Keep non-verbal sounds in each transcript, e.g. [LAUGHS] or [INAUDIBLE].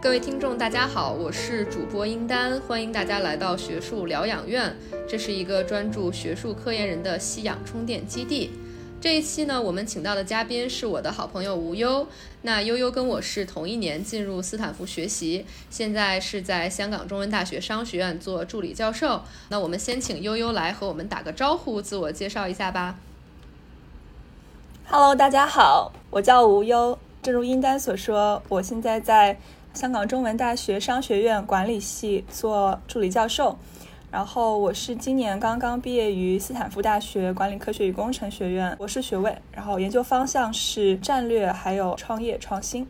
各位听众，大家好，我是主播英丹，欢迎大家来到学术疗养院。这是一个专注学术科研人的吸氧充电基地。这一期呢，我们请到的嘉宾是我的好朋友吴优。那悠悠跟我是同一年进入斯坦福学习，现在是在香港中文大学商学院做助理教授。那我们先请悠悠来和我们打个招呼，自我介绍一下吧。Hello，大家好，我叫吴优。正如英丹所说，我现在在。香港中文大学商学院管理系做助理教授，然后我是今年刚刚毕业于斯坦福大学管理科学与工程学院博士学位，然后研究方向是战略还有创业创新。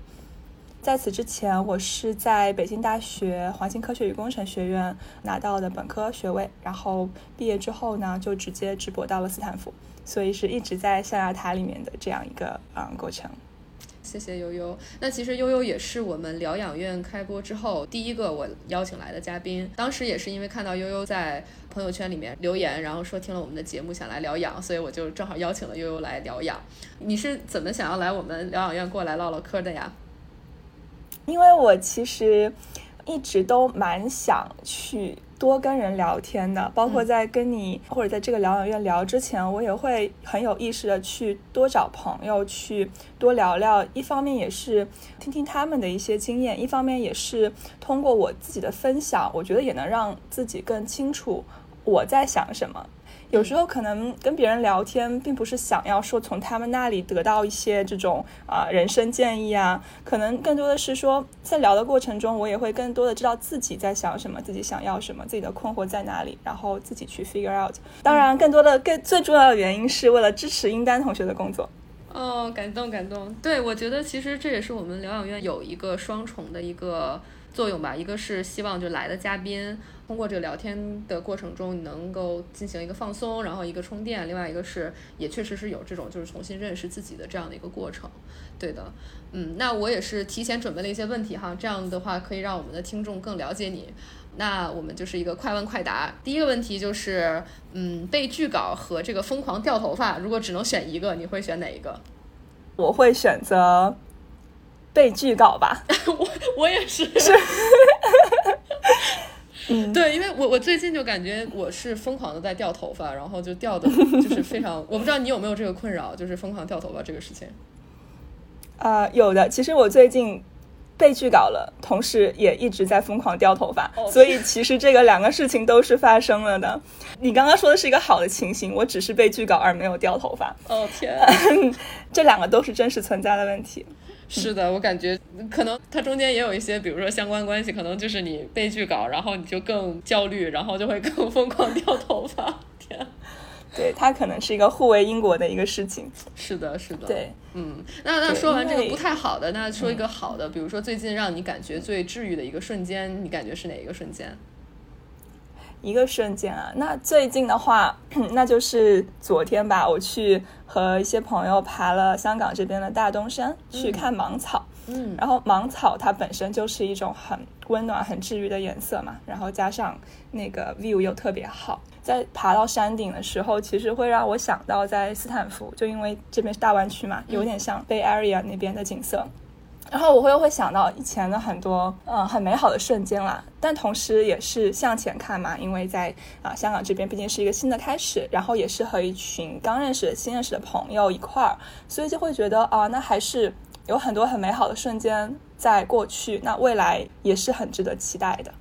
在此之前，我是在北京大学环境科学与工程学院拿到的本科学位，然后毕业之后呢，就直接直博到了斯坦福，所以是一直在象牙塔里面的这样一个嗯过程。谢谢悠悠。那其实悠悠也是我们疗养院开播之后第一个我邀请来的嘉宾。当时也是因为看到悠悠在朋友圈里面留言，然后说听了我们的节目想来疗养，所以我就正好邀请了悠悠来疗养。你是怎么想要来我们疗养院过来唠唠嗑的呀？因为我其实一直都蛮想去。多跟人聊天的，包括在跟你或者在这个疗养院聊之前，我也会很有意识的去多找朋友去多聊聊。一方面也是听听他们的一些经验，一方面也是通过我自己的分享，我觉得也能让自己更清楚我在想什么。有时候可能跟别人聊天，并不是想要说从他们那里得到一些这种啊人生建议啊，可能更多的是说在聊的过程中，我也会更多的知道自己在想什么，自己想要什么，自己的困惑在哪里，然后自己去 figure out。当然，更多的更最重要的原因是为了支持英丹同学的工作。哦，感动感动。对，我觉得其实这也是我们疗养院有一个双重的一个。作用吧，一个是希望就来的嘉宾通过这个聊天的过程中，你能够进行一个放松，然后一个充电；另外一个是也确实是有这种就是重新认识自己的这样的一个过程。对的，嗯，那我也是提前准备了一些问题哈，这样的话可以让我们的听众更了解你。那我们就是一个快问快答。第一个问题就是，嗯，背剧稿和这个疯狂掉头发，如果只能选一个，你会选哪一个？我会选择。背剧稿吧，[LAUGHS] 我我也是，是，[LAUGHS] 嗯，对，因为我我最近就感觉我是疯狂的在掉头发，然后就掉的，就是非常，[LAUGHS] 我不知道你有没有这个困扰，就是疯狂掉头发这个事情。啊，有的，其实我最近被拒稿了，同时也一直在疯狂掉头发，所以其实这个两个事情都是发生了的。你刚刚说的是一个好的情形，我只是被拒稿而没有掉头发。哦天，这两个都是真实存在的问题。是的，我感觉可能它中间也有一些，比如说相关关系，可能就是你被拒稿，然后你就更焦虑，然后就会更疯狂掉头发。天，[LAUGHS] 对，它可能是一个互为因果的一个事情。是的，是的。对，嗯，那那说完这个不太好的，那说一个好的，比如说最近让你感觉最治愈的一个瞬间，你感觉是哪一个瞬间？一个瞬间啊，那最近的话，[CLEARS THROAT] 那就是昨天吧，我去和一些朋友爬了香港这边的大东山，去看芒草。嗯，然后芒草它本身就是一种很温暖、很治愈的颜色嘛，然后加上那个 view 又特别好，在爬到山顶的时候，其实会让我想到在斯坦福，就因为这边是大湾区嘛，有点像 Bay Area 那边的景色。然后我会会想到以前的很多呃很美好的瞬间啦，但同时也是向前看嘛，因为在啊香港这边毕竟是一个新的开始，然后也是和一群刚认识的新认识的朋友一块儿，所以就会觉得啊那还是有很多很美好的瞬间在过去，那未来也是很值得期待的。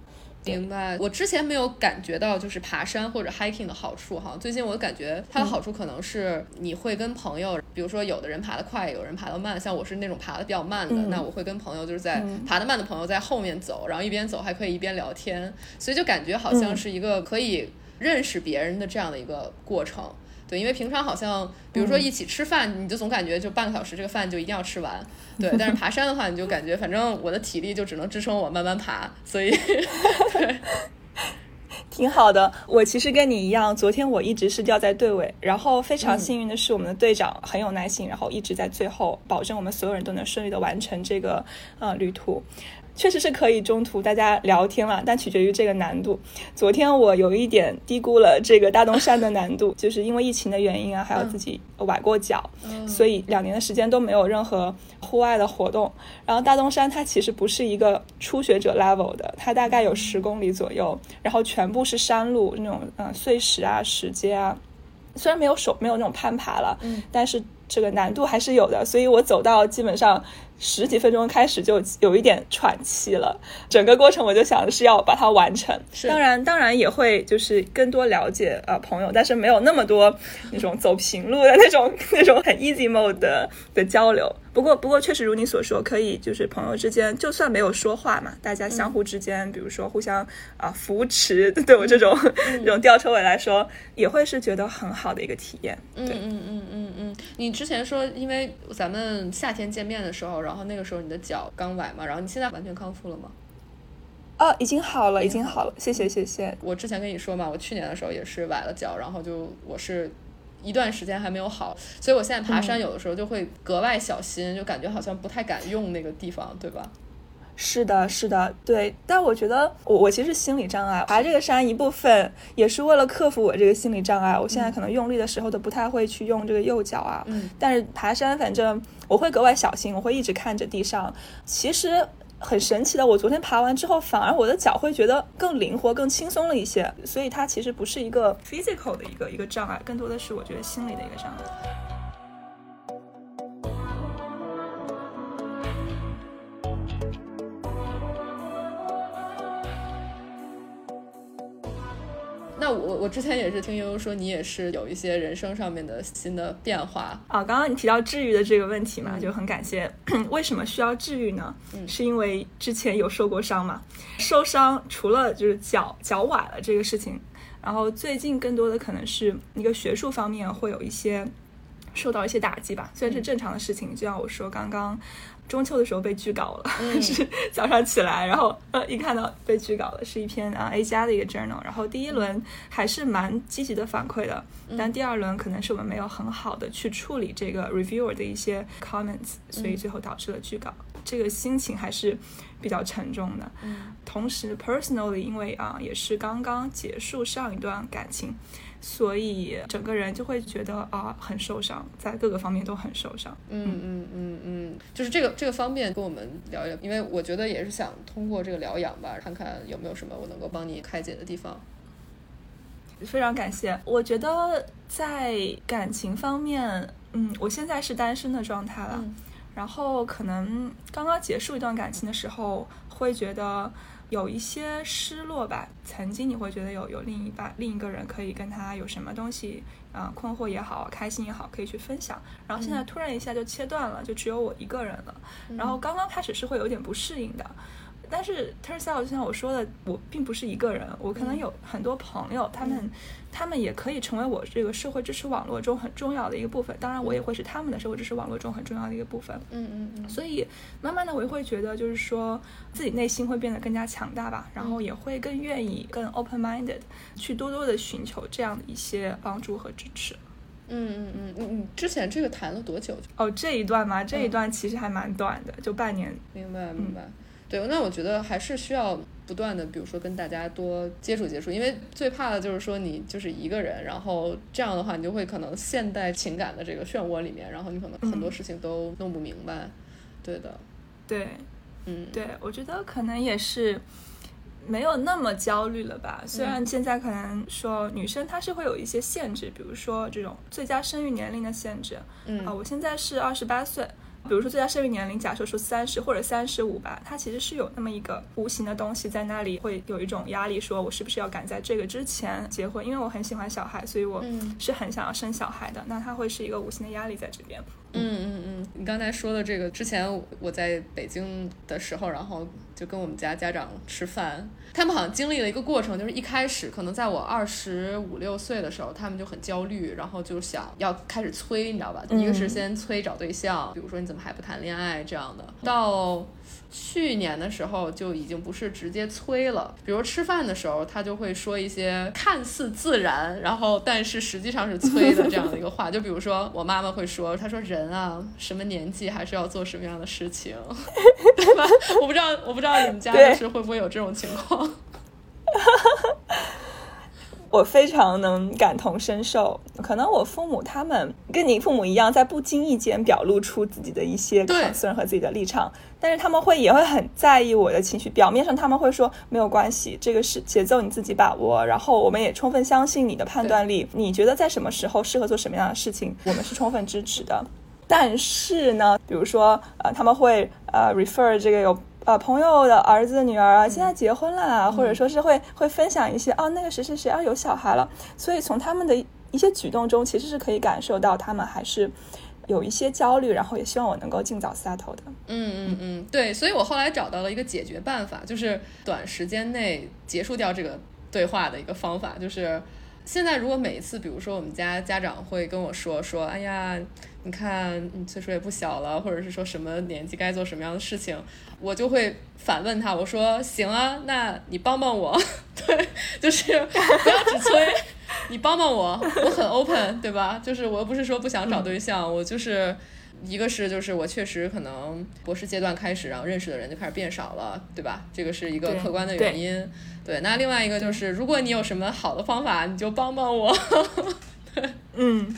明白，我之前没有感觉到就是爬山或者 hiking 的好处哈。最近我感觉它的好处可能是你会跟朋友，比如说有的人爬得快，有人爬得慢。像我是那种爬得比较慢的，那我会跟朋友就是在爬得慢的朋友在后面走，然后一边走还可以一边聊天，所以就感觉好像是一个可以认识别人的这样的一个过程。对，因为平常好像，比如说一起吃饭，你就总感觉就半个小时这个饭就一定要吃完。对，[LAUGHS] 但是爬山的话，你就感觉反正我的体力就只能支撑我慢慢爬，所以 [LAUGHS] 对，[LAUGHS] 挺好的。我其实跟你一样，昨天我一直是掉在队尾，然后非常幸运的是，我们的队长很有耐心，然后一直在最后保证我们所有人都能顺利的完成这个呃旅途。确实是可以中途大家聊天了，但取决于这个难度。昨天我有一点低估了这个大东山的难度，[LAUGHS] 就是因为疫情的原因啊，还有自己崴过脚，所以两年的时间都没有任何户外的活动。然后大东山它其实不是一个初学者 level 的，它大概有十公里左右，然后全部是山路那种嗯碎石啊、石阶啊，虽然没有手没有那种攀爬了，但是这个难度还是有的，所以我走到基本上。十几分钟开始就有一点喘气了，整个过程我就想的是要把它完成。当然，当然也会就是更多了解呃朋友，但是没有那么多那种走平路的那种 [LAUGHS] 那种很 easy mode 的的交流。不过，不过确实如你所说，可以就是朋友之间就算没有说话嘛，大家相互之间，比如说互相啊扶持，[LAUGHS] 对我这种 [LAUGHS] 这种吊车尾来说，也会是觉得很好的一个体验。嗯嗯嗯嗯嗯，你之前说因为咱们夏天见面的时候。然后那个时候你的脚刚崴嘛，然后你现在完全康复了吗？哦，已经好了，已经好了，谢谢谢谢。我之前跟你说嘛，我去年的时候也是崴了脚，然后就我是一段时间还没有好，所以我现在爬山有的时候就会格外小心，就感觉好像不太敢用那个地方，对吧？是的，是的，对。但我觉得我我其实心理障碍，爬这个山一部分也是为了克服我这个心理障碍。我现在可能用力的时候都不太会去用这个右脚啊。嗯。但是爬山，反正我会格外小心，我会一直看着地上。其实很神奇的，我昨天爬完之后，反而我的脚会觉得更灵活、更轻松了一些。所以它其实不是一个 physical 的一个一个障碍，更多的是我觉得心理的一个障碍。那我我之前也是听悠悠说，你也是有一些人生上面的新的变化啊。刚刚你提到治愈的这个问题嘛，就很感谢。[CLEARS THROAT] 为什么需要治愈呢？是因为之前有受过伤嘛？受伤除了就是脚脚崴了这个事情，然后最近更多的可能是一个学术方面会有一些受到一些打击吧，虽然是正常的事情。就像我说刚刚。中秋的时候被拒稿了，[LAUGHS] 是早上起来，然后呃一看到被拒稿了，是一篇啊 A 加的一个 journal，然后第一轮还是蛮积极的反馈的，但第二轮可能是我们没有很好的去处理这个 reviewer 的一些 comments，所以最后导致了拒稿，这个心情还是比较沉重的。同时 personally 因为啊也是刚刚结束上一段感情。所以整个人就会觉得啊很受伤，在各个方面都很受伤。嗯嗯嗯嗯，就是这个这个方面跟我们聊一聊，因为我觉得也是想通过这个疗养吧，看看有没有什么我能够帮你开解的地方。非常感谢。我觉得在感情方面，嗯，我现在是单身的状态了，然后可能刚刚结束一段感情的时候，会觉得。有一些失落吧，曾经你会觉得有有另一半、另一个人可以跟他有什么东西，啊，困惑也好，开心也好，可以去分享。然后现在突然一下就切断了，就只有我一个人了。然后刚刚开始是会有点不适应的。但是 turns out 就像我说的，我并不是一个人，我可能有很多朋友，他们他们也可以成为我这个社会支持网络中很重要的一个部分。当然，我也会是他们的社会支持网络中很重要的一个部分。嗯嗯嗯。所以慢慢的，我也会觉得，就是说自己内心会变得更加强大吧，然后也会更愿意、更 open minded 去多多的寻求这样的一些帮助和支持。嗯嗯嗯嗯嗯。之前这个谈了多久？哦，这一段嘛，这一段其实还蛮短的，就半年。明白明白。对，那我觉得还是需要不断的，比如说跟大家多接触接触，因为最怕的就是说你就是一个人，然后这样的话你就会可能陷在情感的这个漩涡里面，然后你可能很多事情都弄不明白。对的，对，嗯，对，我觉得可能也是没有那么焦虑了吧。虽然现在可能说女生她是会有一些限制，比如说这种最佳生育年龄的限制。嗯，啊，我现在是二十八岁。比如说最佳生育年龄，假设说三十或者三十五吧，它其实是有那么一个无形的东西在那里，会有一种压力，说我是不是要赶在这个之前结婚？因为我很喜欢小孩，所以我是很想要生小孩的。那它会是一个无形的压力在这边。嗯嗯嗯，你刚才说的这个，之前我在北京的时候，然后就跟我们家家长吃饭，他们好像经历了一个过程，就是一开始可能在我二十五六岁的时候，他们就很焦虑，然后就想要开始催，你知道吧？一个是先催找对象，比如说你怎么还不谈恋爱这样的，到。去年的时候就已经不是直接催了，比如吃饭的时候，他就会说一些看似自然，然后但是实际上是催的这样的一个话。就比如说我妈妈会说，她说人人啊，什么年纪还是要做什么样的事情，对吧？我不知道，我不知道你们家就是会不会有这种情况。[LAUGHS] 我非常能感同身受，可能我父母他们跟你父母一样，在不经意间表露出自己的一些 concern 和自己的立场，但是他们会也会很在意我的情绪。表面上他们会说没有关系，这个是节奏你自己把握，然后我们也充分相信你的判断力。你觉得在什么时候适合做什么样的事情，我们是充分支持的。但是呢，比如说呃，他们会呃 refer 这个有。呃，朋友的儿子、女儿啊，现在结婚了，或者说是会会分享一些哦，那个谁谁谁啊有小孩了，所以从他们的一些举动中，其实是可以感受到他们还是有一些焦虑，然后也希望我能够尽早 settle 的。嗯嗯嗯，对，所以我后来找到了一个解决办法，就是短时间内结束掉这个对话的一个方法，就是现在如果每一次，比如说我们家家长会跟我说说，哎呀。你看，你岁数也不小了，或者是说什么年纪该做什么样的事情，我就会反问他，我说行啊，那你帮帮我，[LAUGHS] 对，就是不要只催，[LAUGHS] 你帮帮我，我很 open，对吧？就是我又不是说不想找对象，我就是一个是就是我确实可能博士阶段开始，然后认识的人就开始变少了，对吧？这个是一个客观的原因，对。那另外一个就是，如果你有什么好的方法，你就帮帮我，[LAUGHS] 嗯。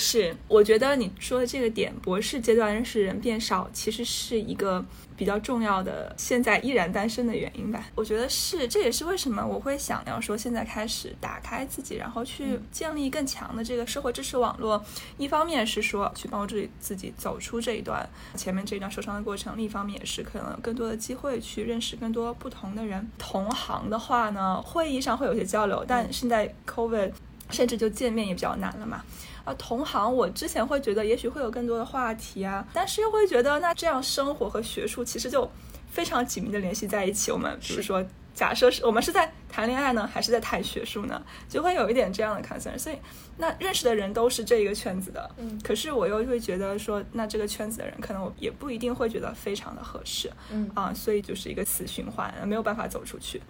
是，我觉得你说的这个点，博士阶段认识人变少，其实是一个比较重要的，现在依然单身的原因吧。我觉得是，这也是为什么我会想要说现在开始打开自己，然后去建立更强的这个社会支持网络。一方面是说去帮助自己走出这一段前面这一段受伤的过程，另一方面也是可能有更多的机会去认识更多不同的人。同行的话呢，会议上会有些交流，但现在 COVID 甚至就见面也比较难了嘛。啊，同行，我之前会觉得也许会有更多的话题啊，但是又会觉得那这样生活和学术其实就非常紧密的联系在一起。我们比如说，假设是我们是在谈恋爱呢，还是在谈学术呢，就会有一点这样的 concern。所以，那认识的人都是这一个圈子的，嗯，可是我又会觉得说，那这个圈子的人可能我也不一定会觉得非常的合适，嗯啊，所以就是一个死循环，没有办法走出去。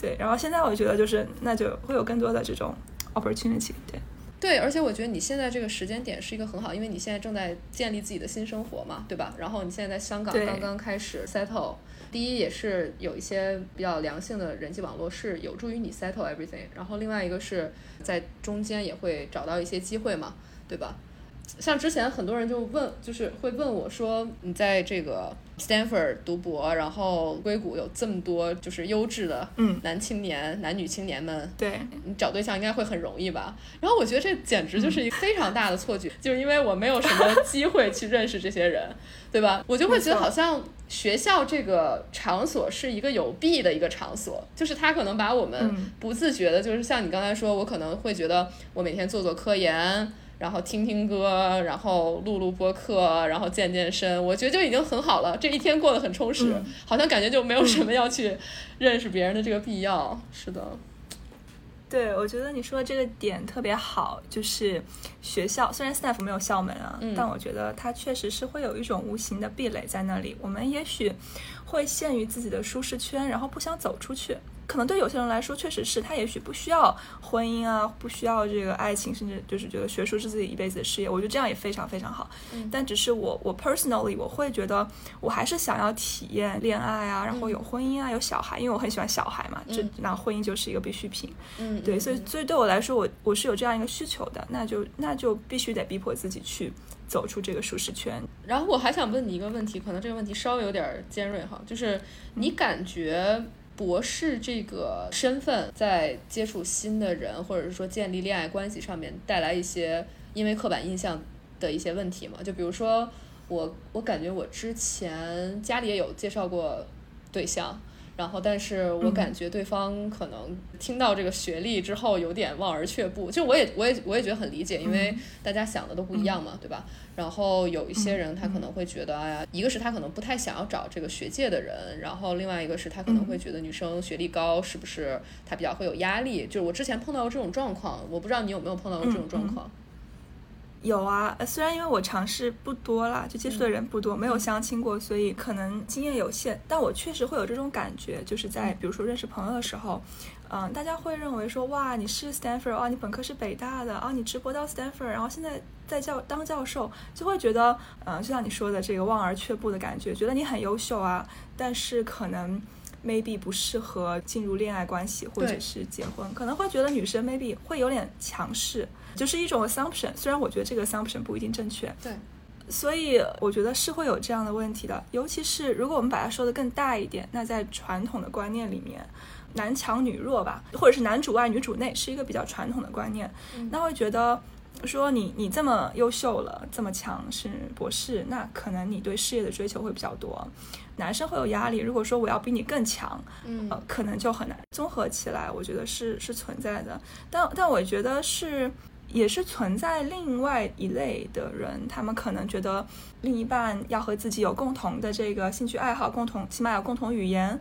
对，然后现在我觉得就是那就会有更多的这种 opportunity，对。对，而且我觉得你现在这个时间点是一个很好，因为你现在正在建立自己的新生活嘛，对吧？然后你现在在香港刚刚开始 settle，第一也是有一些比较良性的人际网络是有助于你 settle everything，然后另外一个是在中间也会找到一些机会嘛，对吧？像之前很多人就问，就是会问我说，你在这个 Stanford 读博，然后硅谷有这么多就是优质的男青年、男女青年们，对你找对象应该会很容易吧？然后我觉得这简直就是一个非常大的错觉，就是因为我没有什么 [LAUGHS] 机会去认识这些人，对吧？我就会觉得好像学校这个场所是一个有弊的一个场所，就是他可能把我们不自觉的，就是像你刚才说，我可能会觉得我每天做做科研。然后听听歌，然后录录播客，然后健健身，我觉得就已经很好了。这一天过得很充实，好像感觉就没有什么要去认识别人的这个必要。是的，对，我觉得你说的这个点特别好，就是学校虽然 staff 没有校门啊，但我觉得它确实是会有一种无形的壁垒在那里。我们也许会陷于自己的舒适圈，然后不想走出去。可能对有些人来说，确实是他也许不需要婚姻啊，不需要这个爱情，甚至就是觉得学术是自己一辈子的事业。我觉得这样也非常非常好。嗯但只是我我 personally 我会觉得，我还是想要体验恋爱啊，然后有婚姻啊，有小孩，因为我很喜欢小孩嘛。这那婚姻就是一个必需品。嗯，对，所以所以对我来说，我我是有这样一个需求的，那就那就必须得逼迫自己去走出这个舒适圈。然后我还想问你一个问题，可能这个问题稍微有点尖锐哈，就是你感觉。博士这个身份，在接触新的人，或者是说建立恋爱关系上面，带来一些因为刻板印象的一些问题嘛？就比如说我，我感觉我之前家里也有介绍过对象。然后，但是我感觉对方可能听到这个学历之后有点望而却步。就我也，我也，我也觉得很理解，因为大家想的都不一样嘛，对吧？然后有一些人他可能会觉得，哎呀，一个是他可能不太想要找这个学界的人，然后另外一个是他可能会觉得女生学历高是不是他比较会有压力？就是我之前碰到过这种状况，我不知道你有没有碰到过这种状况。有啊，虽然因为我尝试不多啦，就接触的人不多，没有相亲过，所以可能经验有限。但我确实会有这种感觉，就是在比如说认识朋友的时候，嗯，大家会认为说，哇，你是 Stanford，哦，你本科是北大的，啊，你直播到 Stanford，然后现在在教当教授，就会觉得，嗯，就像你说的这个望而却步的感觉，觉得你很优秀啊，但是可能 maybe 不适合进入恋爱关系或者是结婚，可能会觉得女生 maybe 会有点强势。就是一种 assumption，虽然我觉得这个 assumption 不一定正确，对，所以我觉得是会有这样的问题的。尤其是如果我们把它说的更大一点，那在传统的观念里面，男强女弱吧，或者是男主外女主内，是一个比较传统的观念。那会觉得说你你这么优秀了，这么强是博士，那可能你对事业的追求会比较多，男生会有压力。如果说我要比你更强，嗯，可能就很难。综合起来，我觉得是是存在的。但但我觉得是。也是存在另外一类的人，他们可能觉得另一半要和自己有共同的这个兴趣爱好，共同起码有共同语言，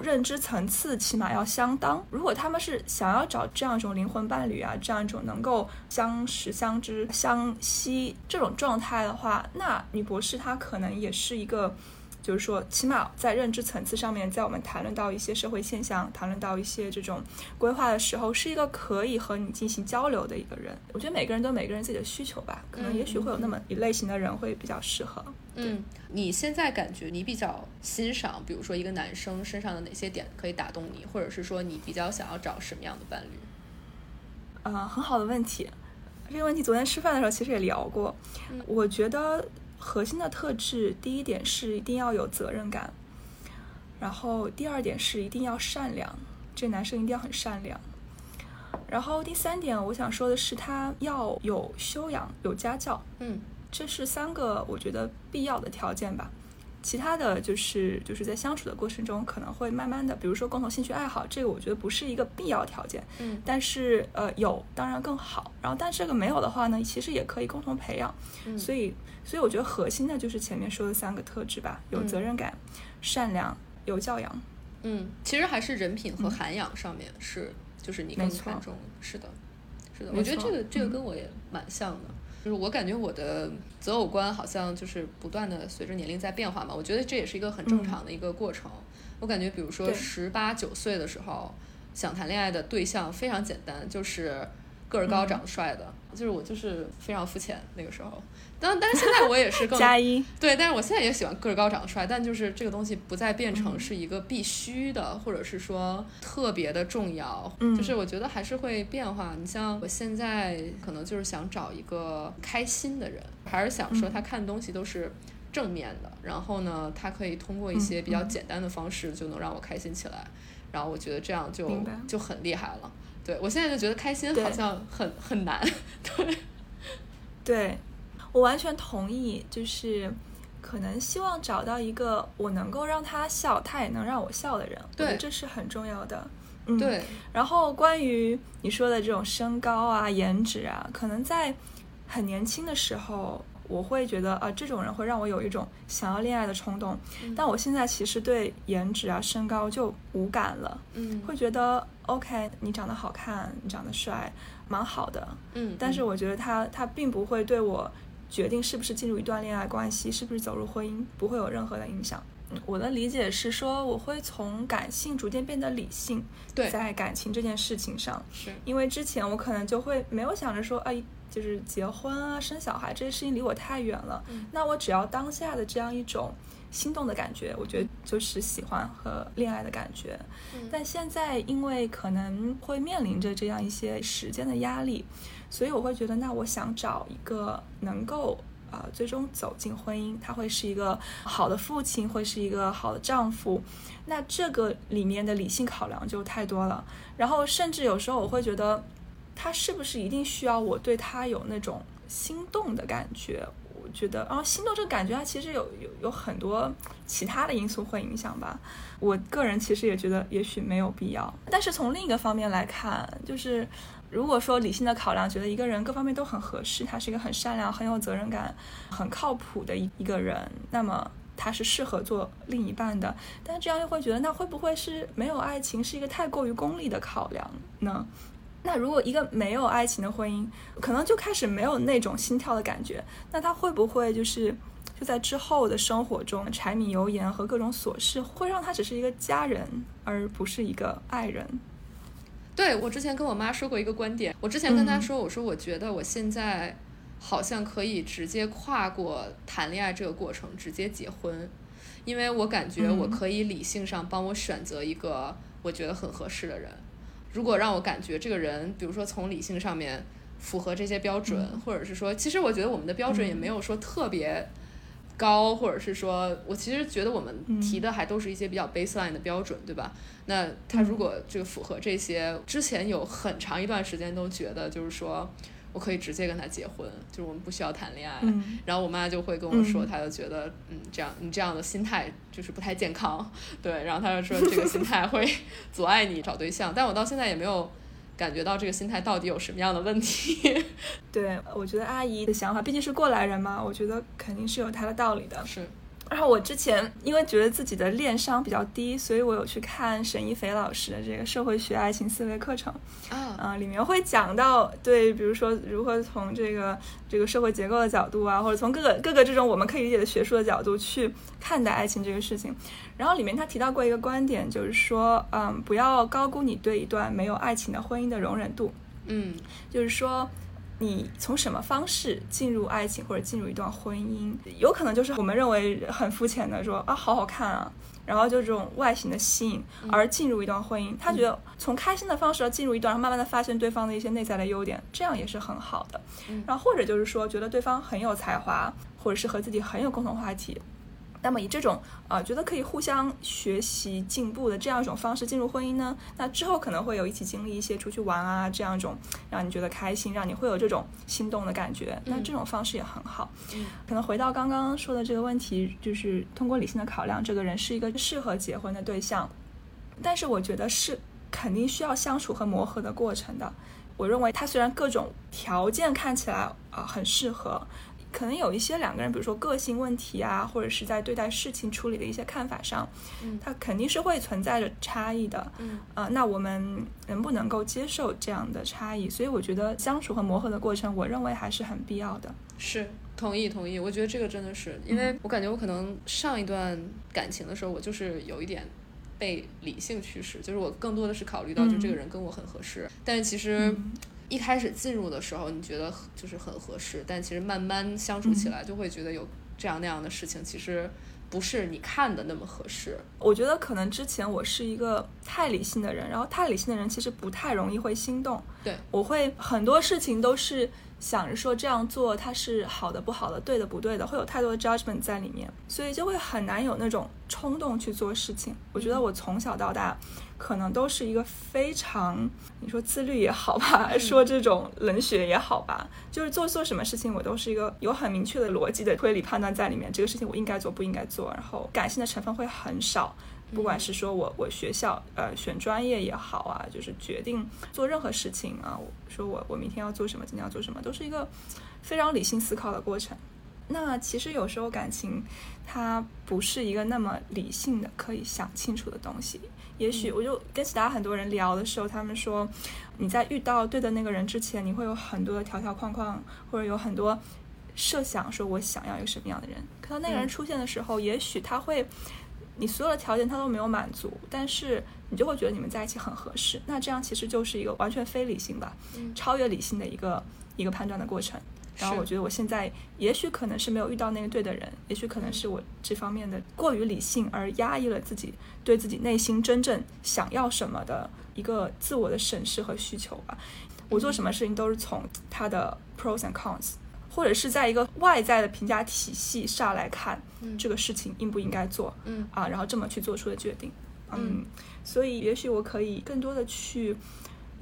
认知层次起码要相当。如果他们是想要找这样一种灵魂伴侣啊，这样一种能够相识、相知、相惜这种状态的话，那女博士她可能也是一个。就是说，起码在认知层次上面，在我们谈论到一些社会现象、谈论到一些这种规划的时候，是一个可以和你进行交流的一个人。我觉得每个人都有每个人自己的需求吧，可能也许会有那么一类型的人会比较适合。嗯，你现在感觉你比较欣赏，比如说一个男生身上的哪些点可以打动你，或者是说你比较想要找什么样的伴侣？啊，很好的问题。这个问题昨天吃饭的时候其实也聊过。我觉得。核心的特质，第一点是一定要有责任感，然后第二点是一定要善良，这男生一定要很善良。然后第三点，我想说的是他要有修养、有家教，嗯，这是三个我觉得必要的条件吧。其他的就是就是在相处的过程中，可能会慢慢的，比如说共同兴趣爱好，这个我觉得不是一个必要条件，嗯，但是呃有当然更好。然后但这个没有的话呢，其实也可以共同培养。嗯所以所以我觉得核心的就是前面说的三个特质吧，有责任感、善良、有教养。嗯，其实还是人品和涵养上面是就是你更看重，是的，是的。我觉得这个这个跟我也蛮像的。就是我感觉我的择偶观好像就是不断的随着年龄在变化嘛，我觉得这也是一个很正常的一个过程。我感觉比如说十八九岁的时候，想谈恋爱的对象非常简单，就是个儿高、长得帅的。就是我就是非常肤浅那个时候，但但是现在我也是更 [LAUGHS] 加一。对，但是我现在也喜欢个儿高长得帅，但就是这个东西不再变成是一个必须的，或者是说特别的重要，就是我觉得还是会变化。你像我现在可能就是想找一个开心的人，还是想说他看东西都是正面的，然后呢，他可以通过一些比较简单的方式就能让我开心起来，然后我觉得这样就就很厉害了。对，我现在就觉得开心好像很很难。[LAUGHS] 对，对，我完全同意。就是可能希望找到一个我能够让他笑，他也能让我笑的人。对，这是很重要的。嗯，对。然后关于你说的这种身高啊、颜值啊，可能在很年轻的时候。我会觉得啊，这种人会让我有一种想要恋爱的冲动，但我现在其实对颜值啊、身高就无感了，嗯，会觉得 OK，你长得好看，你长得帅，蛮好的，嗯，但是我觉得他他并不会对我决定是不是进入一段恋爱关系，是不是走入婚姻，不会有任何的影响。我的理解是说，我会从感性逐渐变得理性，对，在感情这件事情上，是因为之前我可能就会没有想着说，哎。就是结婚啊，生小孩这些事情离我太远了。那我只要当下的这样一种心动的感觉，我觉得就是喜欢和恋爱的感觉。但现在因为可能会面临着这样一些时间的压力，所以我会觉得，那我想找一个能够啊最终走进婚姻，他会是一个好的父亲，会是一个好的丈夫。那这个里面的理性考量就太多了。然后甚至有时候我会觉得。他是不是一定需要我对他有那种心动的感觉？我觉得，然后心动这个感觉，它其实有有有很多其他的因素会影响吧。我个人其实也觉得，也许没有必要。但是从另一个方面来看，就是如果说理性的考量，觉得一个人各方面都很合适，他是一个很善良、很有责任感、很靠谱的一一个人，那么他是适合做另一半的。但这样又会觉得，那会不会是没有爱情是一个太过于功利的考量呢？那如果一个没有爱情的婚姻，可能就开始没有那种心跳的感觉，那他会不会就是就在之后的生活中，柴米油盐和各种琐事，会让他只是一个家人，而不是一个爱人？对我之前跟我妈说过一个观点，我之前跟她说，我说我觉得我现在好像可以直接跨过谈恋爱这个过程，直接结婚，因为我感觉我可以理性上帮我选择一个我觉得很合适的人。如果让我感觉这个人，比如说从理性上面符合这些标准，或者是说，其实我觉得我们的标准也没有说特别高，或者是说我其实觉得我们提的还都是一些比较 baseline 的标准，对吧？那他如果这个符合这些，之前有很长一段时间都觉得就是说。我可以直接跟他结婚，就是我们不需要谈恋爱。然后我妈就会跟我说，她就觉得，嗯，这样你这样的心态就是不太健康。[LAUGHS] 对，然后她就说这个心态会阻碍你找对象。但我到现在也没有感觉到这个心态到底有什么样的问题。[LAUGHS] 对，我觉得阿姨的想法毕竟是过来人嘛，我觉得肯定是有她的道理的。是。然后我之前因为觉得自己的恋商比较低，所以我有去看沈一斐老师的这个社会学爱情思维课程啊，里面会讲到对，比如说如何从这个这个社会结构的角度啊，或者从各个各个这种我们可以理解的学术的角度去看待爱情这个事情。然后里面他提到过一个观点，就是说，嗯，不要高估你对一段没有爱情的婚姻的容忍度。嗯，就是说。你从什么方式进入爱情或者进入一段婚姻，有可能就是我们认为很肤浅的说啊，好好看啊，然后就这种外形的吸引而进入一段婚姻。他觉得从开心的方式进入一段，然后慢慢的发现对方的一些内在的优点，这样也是很好的。然后或者就是说觉得对方很有才华，或者是和自己很有共同话题。那么以这种呃，觉得可以互相学习进步的这样一种方式进入婚姻呢？那之后可能会有一起经历一些出去玩啊，这样一种让你觉得开心，让你会有这种心动的感觉。那这种方式也很好。嗯，可能回到刚刚说的这个问题，就是通过理性的考量，这个人是一个适合结婚的对象。但是我觉得是肯定需要相处和磨合的过程的。我认为他虽然各种条件看起来啊很适合。可能有一些两个人，比如说个性问题啊，或者是在对待事情处理的一些看法上，嗯，它肯定是会存在着差异的，嗯，啊，那我们能不能够接受这样的差异？所以我觉得相处和磨合的过程，我认为还是很必要的。是，同意同意。我觉得这个真的是，因为我感觉我可能上一段感情的时候，我就是有一点被理性驱使，就是我更多的是考虑到就这个人跟我很合适，但是其实。一开始进入的时候，你觉得就是很合适，但其实慢慢相处起来，就会觉得有这样那样的事情，其实不是你看的那么合适。我觉得可能之前我是一个太理性的人，然后太理性的人其实不太容易会心动。对，我会很多事情都是。想着说这样做它是好的不好的对的不对的，会有太多的 judgment 在里面，所以就会很难有那种冲动去做事情。我觉得我从小到大，可能都是一个非常你说自律也好吧，说这种冷血也好吧，就是做做什么事情我都是一个有很明确的逻辑的推理判断在里面，这个事情我应该做不应该做，然后感性的成分会很少。不管是说我我学校呃选专业也好啊，就是决定做任何事情啊，说我我明天要做什么，今天要做什么，都是一个非常理性思考的过程。那其实有时候感情它不是一个那么理性的可以想清楚的东西。也许我就跟其他很多人聊的时候，他们说你在遇到对的那个人之前，你会有很多的条条框框，或者有很多设想，说我想要一个什么样的人。可能那个人出现的时候，也许他会。你所有的条件他都没有满足，但是你就会觉得你们在一起很合适。那这样其实就是一个完全非理性吧，超越理性的一个一个判断的过程。然后我觉得我现在也许可能是没有遇到那个对的人，也许可能是我这方面的过于理性而压抑了自己对自己内心真正想要什么的一个自我的审视和需求吧。我做什么事情都是从它的 pros and cons。或者是在一个外在的评价体系上来看，这个事情应不应该做，嗯。啊，然后这么去做出的决定，嗯，所以也许我可以更多的去，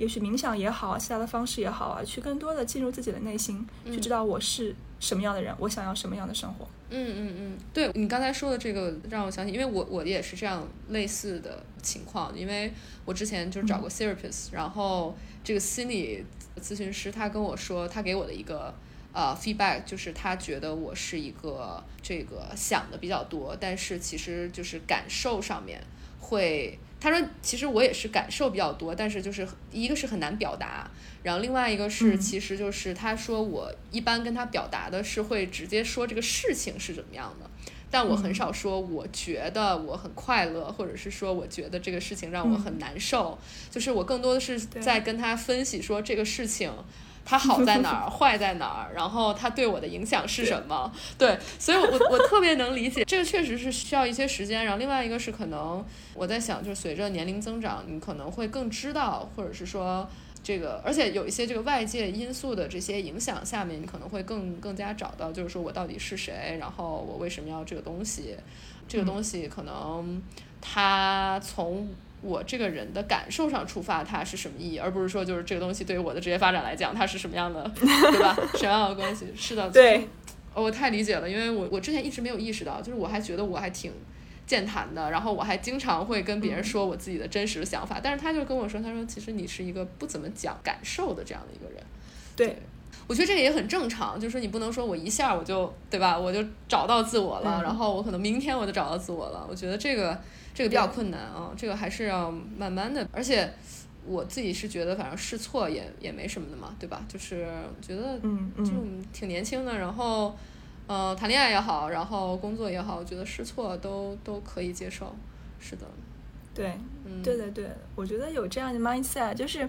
也许冥想也好啊，其他的方式也好啊，去更多的进入自己的内心，去知道我是什么样的人，我想要什么样的生活。嗯嗯嗯，对你刚才说的这个让我想起，因为我我也是这样类似的情况，因为我之前就是找过 therapist，然后这个心理咨询师他跟我说，他给我的一个。呃，feedback 就是他觉得我是一个这个想的比较多，但是其实就是感受上面会他说其实我也是感受比较多，但是就是一个是很难表达，然后另外一个是其实就是他说我一般跟他表达的是会直接说这个事情是怎么样的。但我很少说，我觉得我很快乐，或者是说我觉得这个事情让我很难受。就是我更多的是在跟他分析说这个事情它好在哪儿，[LAUGHS] 坏在哪儿，然后它对我的影响是什么。对，所以我我特别能理解，这个确实是需要一些时间。然后另外一个是可能我在想，就是随着年龄增长，你可能会更知道，或者是说。这个，而且有一些这个外界因素的这些影响下面，你可能会更更加找到，就是说我到底是谁，然后我为什么要这个东西，这个东西可能它从我这个人的感受上触发，它是什么意义，而不是说就是这个东西对于我的职业发展来讲，它是什么样的，[LAUGHS] 对吧？什么样的关系？是的，对，我太理解了，因为我我之前一直没有意识到，就是我还觉得我还挺。健谈的，然后我还经常会跟别人说我自己的真实的想法，但是他就跟我说，他说其实你是一个不怎么讲感受的这样的一个人。对，我觉得这个也很正常，就是说你不能说我一下我就对吧，我就找到自我了，然后我可能明天我就找到自我了。我觉得这个这个比较困难啊，这个还是要慢慢的。而且我自己是觉得，反正试错也也没什么的嘛，对吧？就是觉得嗯就挺年轻的，然后。呃，谈恋爱也好，然后工作也好，我觉得试错都都可以接受，是的，对，嗯对对对，我觉得有这样的 mindset 就是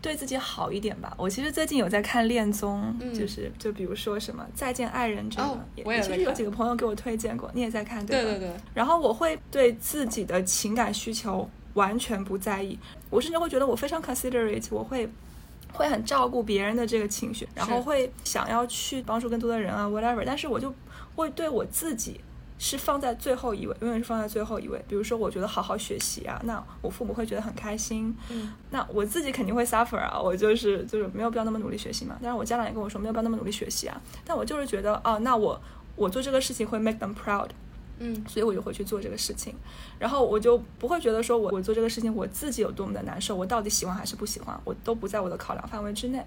对自己好一点吧。我其实最近有在看恋综，就是就比如说什么《再见爱人》这个，我也其实有几个朋友给我推荐过，你也在看对吧？对对对。然后我会对自己的情感需求完全不在意，我甚至会觉得我非常 considerate，我会。会很照顾别人的这个情绪，然后会想要去帮助更多的人啊，whatever。但是我就会对我自己是放在最后一位，永远是放在最后一位。比如说，我觉得好好学习啊，那我父母会觉得很开心。嗯，那我自己肯定会 suffer 啊，我就是就是没有必要那么努力学习嘛。但是我家长也跟我说没有必要那么努力学习啊。但我就是觉得，哦，那我我做这个事情会 make them proud。嗯，所以我就会去做这个事情，然后我就不会觉得说我我做这个事情我自己有多么的难受，我到底喜欢还是不喜欢，我都不在我的考量范围之内。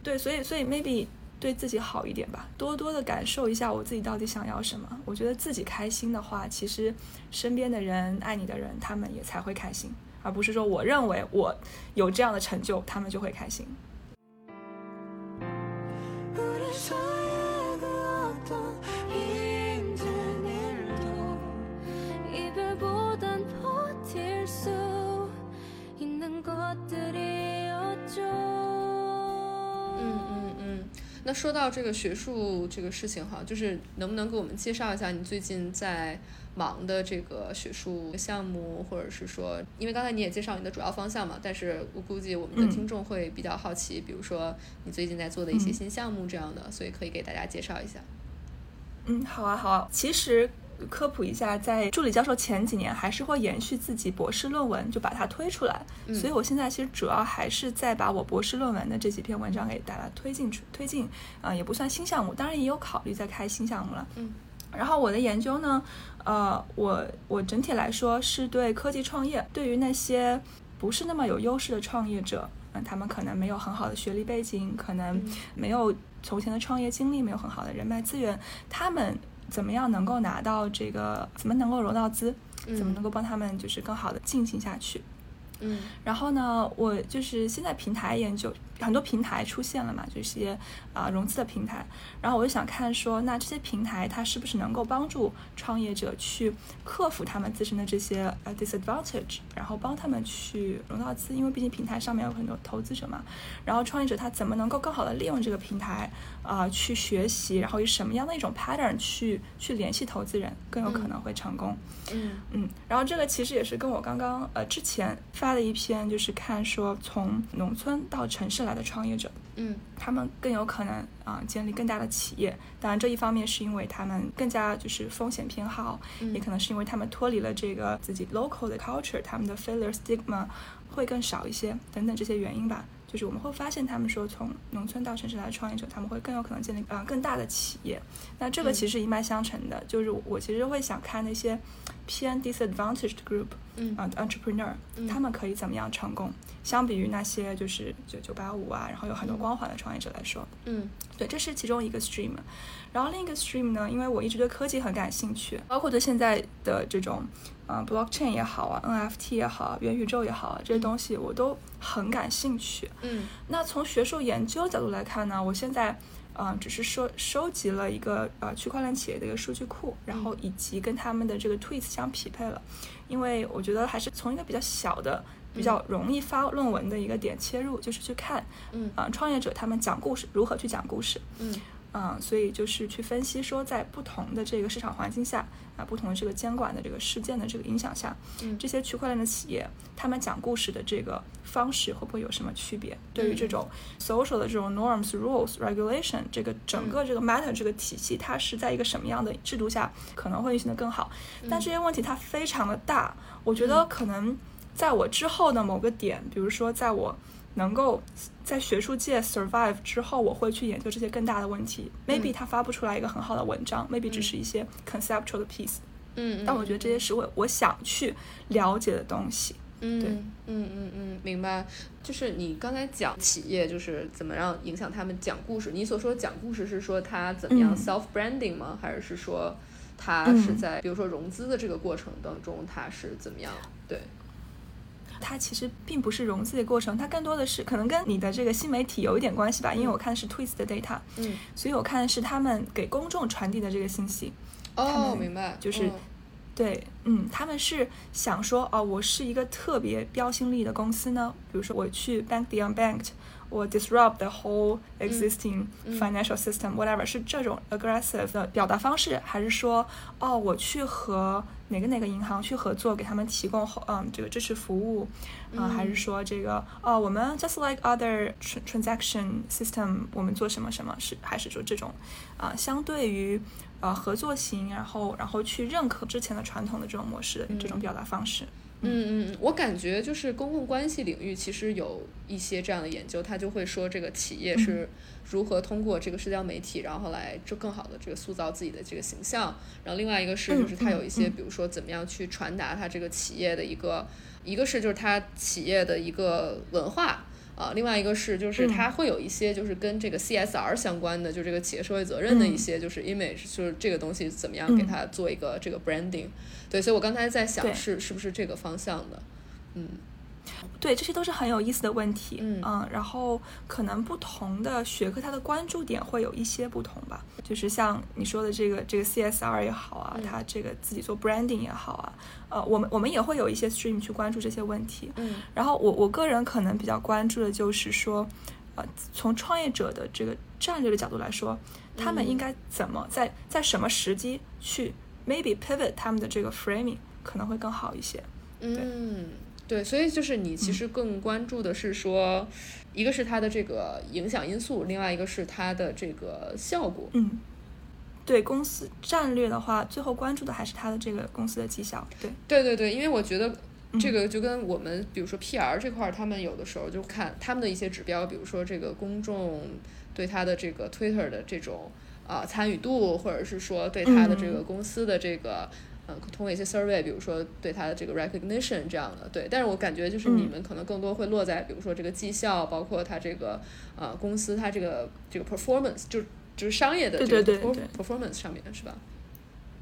对，所以所以 maybe 对自己好一点吧，多多的感受一下我自己到底想要什么。我觉得自己开心的话，其实身边的人爱你的人，他们也才会开心，而不是说我认为我有这样的成就，他们就会开心。说到这个学术这个事情哈，就是能不能给我们介绍一下你最近在忙的这个学术项目，或者是说，因为刚才你也介绍你的主要方向嘛，但是我估计我们的听众会比较好奇，比如说你最近在做的一些新项目这样的，所以可以给大家介绍一下。嗯，好啊，好啊，其实。科普一下，在助理教授前几年还是会延续自己博士论文，就把它推出来。所以我现在其实主要还是在把我博士论文的这几篇文章给大家推进去，推进啊，也不算新项目，当然也有考虑在开新项目了。嗯，然后我的研究呢，呃，我我整体来说是对科技创业，对于那些不是那么有优势的创业者，嗯，他们可能没有很好的学历背景，可能没有从前的创业经历，没有很好的人脉资源，他们。怎么样能够拿到这个？怎么能够融到资？怎么能够帮他们就是更好的进行下去？嗯，然后呢，我就是现在平台研究很多平台出现了嘛，这些啊融资的平台。然后我就想看说，那这些平台它是不是能够帮助创业者去克服他们自身的这些呃 disadvantage，然后帮他们去融到资？因为毕竟平台上面有很多投资者嘛。然后创业者他怎么能够更好的利用这个平台啊去学习，然后以什么样的一种 pattern 去去联系投资人，更有可能会成功？嗯嗯。然后这个其实也是跟我刚刚呃之前发。发了一篇，就是看说从农村到城市来的创业者，嗯，他们更有可能啊建立更大的企业。当然，这一方面是因为他们更加就是风险偏好，也可能是因为他们脱离了这个自己 local 的 culture，他们的 failure stigma 会更少一些，等等这些原因吧。就是我们会发现，他们说从农村到城市来的创业者，他们会更有可能建立啊更大的企业。那这个其实一脉相承的，就是我其实会想看那些偏 disadvantaged group。嗯啊、entrepreneur，、他们可以怎么样成功？相比于那些就是九九八五啊，然后有很多光环的创业者来说，嗯对，这是其中一个 stream。然后另一个 stream 呢，因为我一直对科技很感兴趣，包括对现在的这种，呃，blockchain 也好啊，NFT 也好啊，元宇宙也好啊，这些东西我都很感兴趣。嗯。那从学术研究角度来看呢，我现在，嗯、只是收收集了一个呃区块链企业的一个数据库，然后以及跟他们的这个 tweets 相匹配了，因为我觉得还是从一个比较小的。比较容易发论文的一个点切入，就是去看，嗯。啊、创业者他们讲故事如何去讲故事，嗯。嗯，所以就是去分析说，在不同的这个市场环境下，啊，不同的这个监管的这个事件的这个影响下，嗯这些区块链的企业，他们讲故事的这个方式会不会有什么区别？对于这种 social 的这种 norms、rules、regulation 这个整个这个 matter 这个体系，它是在一个什么样的制度下可能会运行的更好？但这些问题它非常的大，我觉得可能在我之后的某个点，比如说在我能够在学术界 survive 之后，我会去研究这些更大的问题。Maybe 它发不出来一个很好的文章，maybe 只是一些 conceptual 的 piece，嗯，但我觉得这些是我我想去了解的东西。嗯，对嗯嗯嗯，明白。就是你刚才讲企业，就是怎么让影响他们讲故事。你所说的讲故事是说他怎么样嗯 self branding 吗？还是是说他是嗯在比如说融资的这个过程当中，他是怎么样？对，它其实并不是融资的过程，它更多的是可能跟你的这个新媒体有一点关系吧，因为我看的是 Twist 的 data，嗯，所以我看的是他们给公众传递的这个信息。哦，我明白，就是嗯。对，嗯，他们是想说，哦，我是一个特别标新立异的公司呢，比如说我去 bank the unbanked，我 disrupt the whole existing 嗯。financial system，whatever，是这种 aggressive 的表达方式，还是说，哦，我去和哪个哪个银行去合作，给他们提供后嗯这个支持服务，啊、还是说这个哦，我们 just like other tr- transaction system，我们做什么什么是还是说这种啊、相对于呃合作型，然后然后去认可之前的传统的这种模式的这种表达方式。嗯嗯嗯，我感觉就是公共关系领域其实有一些这样的研究，他就会说这个企业是如何通过这个社交媒体，然后来就更好的这个塑造自己的这个形象。然后另外一个是就是他有一些，嗯嗯比如说怎么样去传达他这个企业的一个，一个是就是他企业的一个文化。啊，另外一个是，就是它会有一些就是跟这个 CSR 相关的，就这个企业社会责任的一些就是 image，就是这个东西怎么样给它做一个这个 branding。对，所以我刚才在想是是不是这个方向的，嗯对，这些都是很有意思的问题。嗯然后可能不同的学科它的关注点会有一些不同吧。就是像你说的这个这个 CSR 也好啊，嗯它这个自己做 branding 也好啊，呃，我们我们也会有一些 stream 去关注这些问题。嗯然后我我个人可能比较关注的就是说，呃，从创业者的这个战略的角度来说，他们嗯应该怎么在在什么时机去 maybe pivot 他们的这个 framing 可能会更好一些。嗯，对，所以就是你其实更关注的是说，一个是它的这个影响因素，另外一个是它的这个效果。嗯，对公司战略的话，最后关注的还是它的这个公司的绩效。对，对对对，因为我觉得嗯这个就跟我们比如说 PR 这块儿，他们有的时候就看他们的一些指标，比如说这个公众对他的这个 Twitter 的这种啊、参与度，或者是说对他的这个嗯公司的这个。嗯，通过一些 survey，比如说对他的这个 recognition 这样的，对，但是我感觉就是你嗯们可能更多会落在，比如说这个绩效，包括他这个呃公司他这个这个 performance，就就是商业的这个 performance 上面是吧？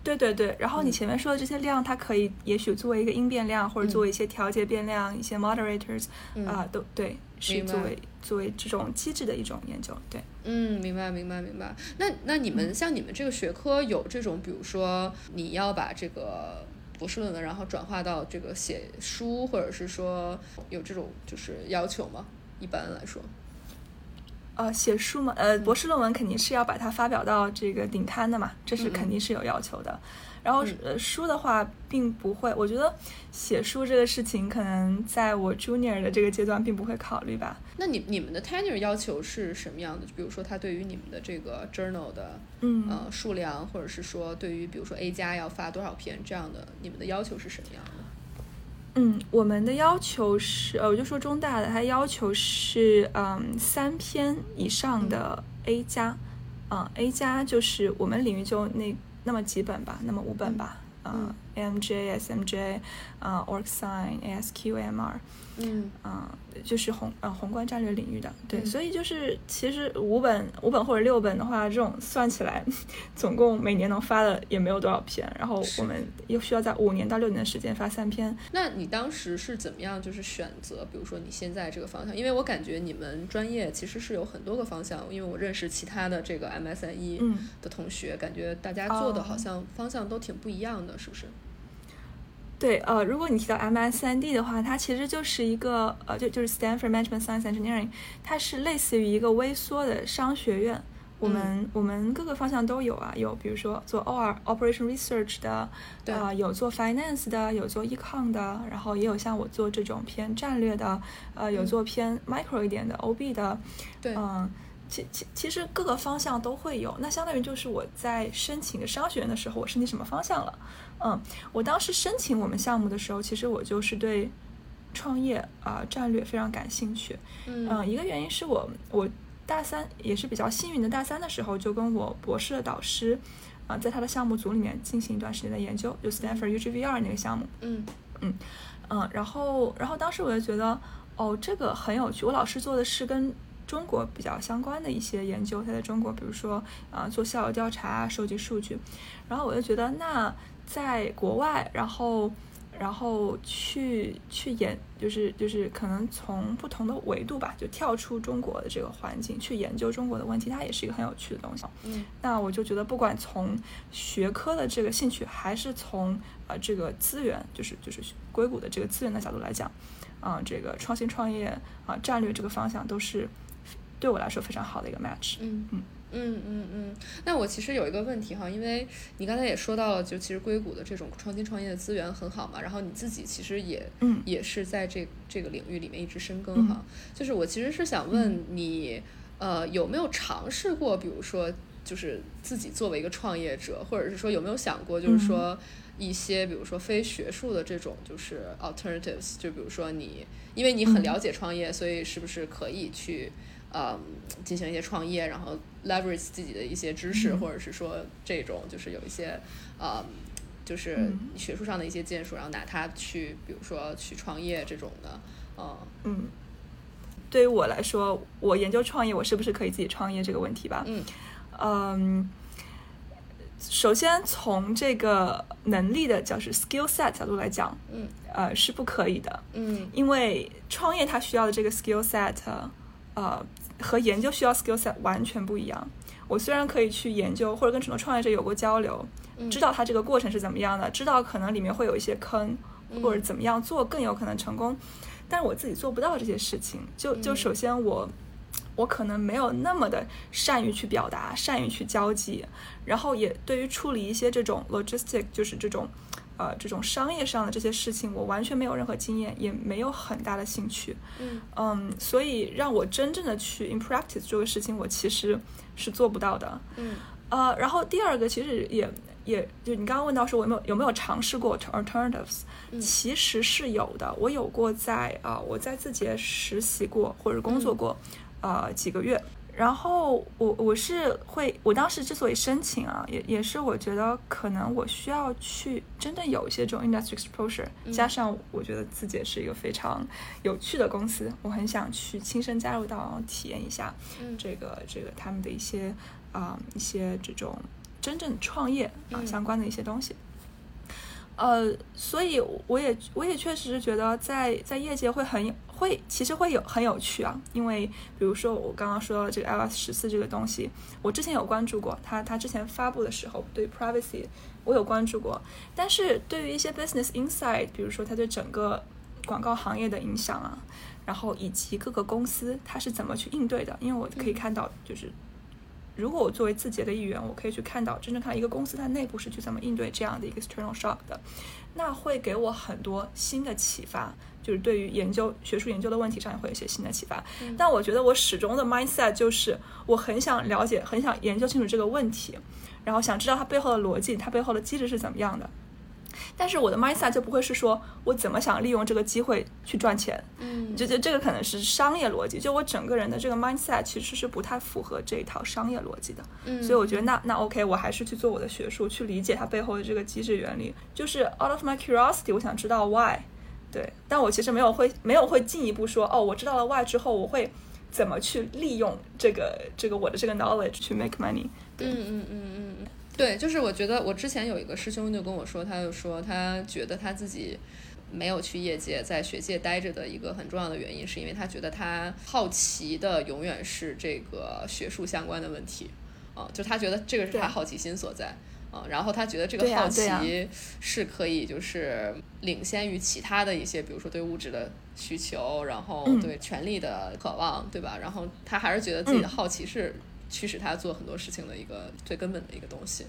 对对对。然后你嗯前面说的这些量，它可以也许作为一个因变量，或者嗯作为一些调节变量，一些 moderators 啊、嗯都对，是作为作为这种机制的一种研究。对。嗯，明白明白明白。那那你们像你们这个学科有这种，比如说你要把这个博士论文，然后转化到这个写书，或者是说有这种就是要求吗？一般来说，呃，写书嘛，呃，博士论文肯定是要把它发表到这个顶刊的嘛，这是肯定是有要求的。然后嗯呃，书的话并不会，我觉得写书这个事情可能在我 junior 的这个阶段并不会考虑吧。那你你们的 tenure 要求是什么样的？就比如说，他对于你们的这个 journal 的嗯，呃数量，或者是说对于比如说 A 加要发多少篇这样的，你们的要求是什么样的？嗯，我们的要求是，呃，我就说中大的，它要求是，嗯，三篇以上的 A 加，嗯，A 加就是我们领域就那那么几本吧，那么五本吧，啊，AMJ、SMJ，啊，OrgSign、ASQ、AMR，嗯啊，就是宏呃宏观战略领域的，对，所以就是其实五本五本或者六本的话，这种算起来，总共每年能发的也没有多少篇，然后我们又需要在五年到六年的时间发三篇。那你当时是怎么样就是选择，比如说你现在这个方向？因为我感觉你们专业其实是有很多个方向，因为我认识其他的这个 MSIE 的同学，感觉大家做的好像方向都挺不一样的，是不是？对，呃，如果你提到 MSND 的话，它其实就是一个，呃，就就是 Stanford Management Science Engineering，它是类似于一个微缩的商学院。我们我们各个方向都有啊，有比如说做 OR Operation Research 的，啊，有做 Finance 的，有做 Econ 的，然后也有像我做这种偏战略的，呃，有做偏 Micro 一点的 OB 的，对，嗯。其其其实各个方向都会有，那相当于就是我在申请的商学院的时候，我申请什么方向了？嗯，我当时申请我们项目的时候，其实我就是对创业啊战略非常感兴趣。嗯，一个原因是我我大三也是比较幸运的，大三的时候就跟我博士的导师啊在他的项目组里面进行一段时间的研究，就 Stanford UGVR 那个项目。嗯嗯嗯，然后然后当时我就觉得哦这个很有趣，我老师做的是跟中国比较相关的一些研究，他在中国，比如说啊，做校友调查啊、收集数据，然后我就觉得，那在国外，然后然后去去研，就是就是可能从不同的维度吧，就跳出中国的这个环境去研究中国的问题，它也是一个很有趣的东西。嗯，那我就觉得，不管从学科的这个兴趣，还是从呃这个资源，就是就是硅谷的这个资源的角度来讲，啊，这个创新创业啊，战略这个方向都是。对我来说非常好的一个 match。嗯嗯嗯嗯嗯。那我其实有一个问题哈，因为你刚才也说到了，就其实硅谷的这种创新创业的资源很好嘛，然后你自己其实也嗯也是在这这个领域里面一直深耕哈。就是我其实是想问你，呃，有没有尝试过，比如说就是自己作为一个创业者，或者是说有没有想过，就是说一些比如说非学术的这种就是 alternatives，就比如说你因为你很了解创业，所以是不是可以去。嗯，进行一些创业，然后 leverage 自己的一些知识，或者是说这种就是有一些呃，就是学术上的一些建树，然后拿它去，比如说去创业这种的，嗯嗯。对于我来说，我研究创业，我是不是可以自己创业这个问题吧？嗯嗯，首先从这个能力的角是 skill set 角度来讲，嗯呃是不可以的，嗯，因为创业它需要的这个 skill set，呃。和研究需要 skill set 完全不一样。我虽然可以去研究，或者跟很多创业者有过交流，知道他这个过程是怎么样的，知道可能里面会有一些坑，或者怎么样做更有可能成功，但是我自己做不到这些事情。就就首先我我可能没有那么的善于去表达，善于去交际，然后也对于处理一些这种 logistic，就是这种。呃，这种商业上的这些事情，我完全没有任何经验，也没有很大的兴趣。嗯嗯，所以让我真正的去 in practice 这个事情，我其实是做不到的。嗯呃，然后第二个其实也也就你刚刚问到说我有没有有没有尝试过 alternatives，其实是有的。我有过在啊，我在字节实习过或者工作过，呃几个月。然后我我是会，我当时之所以申请啊，也也是我觉得可能我需要去真的有一些这种 industry exposure，加上我觉得自己也是一个非常有趣的公司，我很想去亲身加入到体验一下这个这个他们的一些啊一些这种真正创业啊相关的一些东西。呃，所以我也我也确实是觉得在在业界会很会，其实会有很有趣啊。因为比如说我刚刚说到这个 iOS 十四这个东西，我之前有关注过，它它之前发布的时候对 privacy 我有关注过，但是对于一些 business insight，比如说它对整个广告行业的影响啊，然后以及各个公司它是怎么去应对的，因为我可以看到就是。如果我作为字节的一员，我可以去看到真正看一个公司它内部是去怎么应对这样的一个 external shock 的，那会给我很多新的启发，就是对于研究学术研究的问题上也会有一些新的启发。但我觉得我始终的 mindset 就是我很想了解，很想研究清楚这个问题，然后想知道它背后的逻辑，它背后的机制是怎么样的。但是我的 mindset 就不会是说我怎么想利用这个机会去赚钱，嗯，就就这个可能是商业逻辑，就我整个人的这个 mindset 其实是不太符合这一套商业逻辑的，嗯，所以我觉得那那 OK，我还是去做我的学术，去理解它背后的这个机制原理，就是 out of my curiosity，我想知道 why，对，但我其实没有会没有会进一步说哦，我知道了 why 之后，我会怎么去利用这个这个我的这个 knowledge 去 make money，嗯嗯嗯嗯嗯。对，就是我觉得我之前有一个师兄就跟我说，他就说他觉得他自己没有去业界，在学界待着的一个很重要的原因，是因为他觉得他好奇的永远是这个学术相关的问题，啊，就他觉得这个是他好奇心所在，啊，然后他觉得这个好奇是可以就是领先于其他的一些，比如说对物质的需求，然后对权力的渴望，对吧？然后他还是觉得自己的好奇是。驱使他做很多事情的一个最根本的一个东西。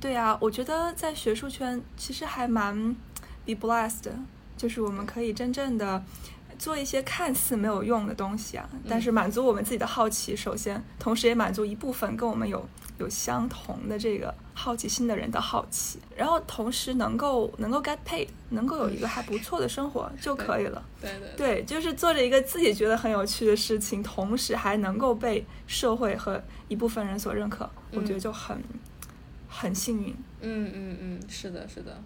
对啊，我觉得在学术圈其实还蛮 be blessed，就是我们可以真正的做一些看似没有用的东西啊，但是满足我们自己的好奇，首先，同时也满足一部分跟我们有。有相同的这个好奇心的人的好奇，然后同时能够能够 get paid，能够有一个还不错的生活就可以了。对对对，就是做着一个自己觉得很有趣的事情，同时还能够被社会和一部分人所认可，我觉得就很很幸运。嗯嗯嗯，是的，是的。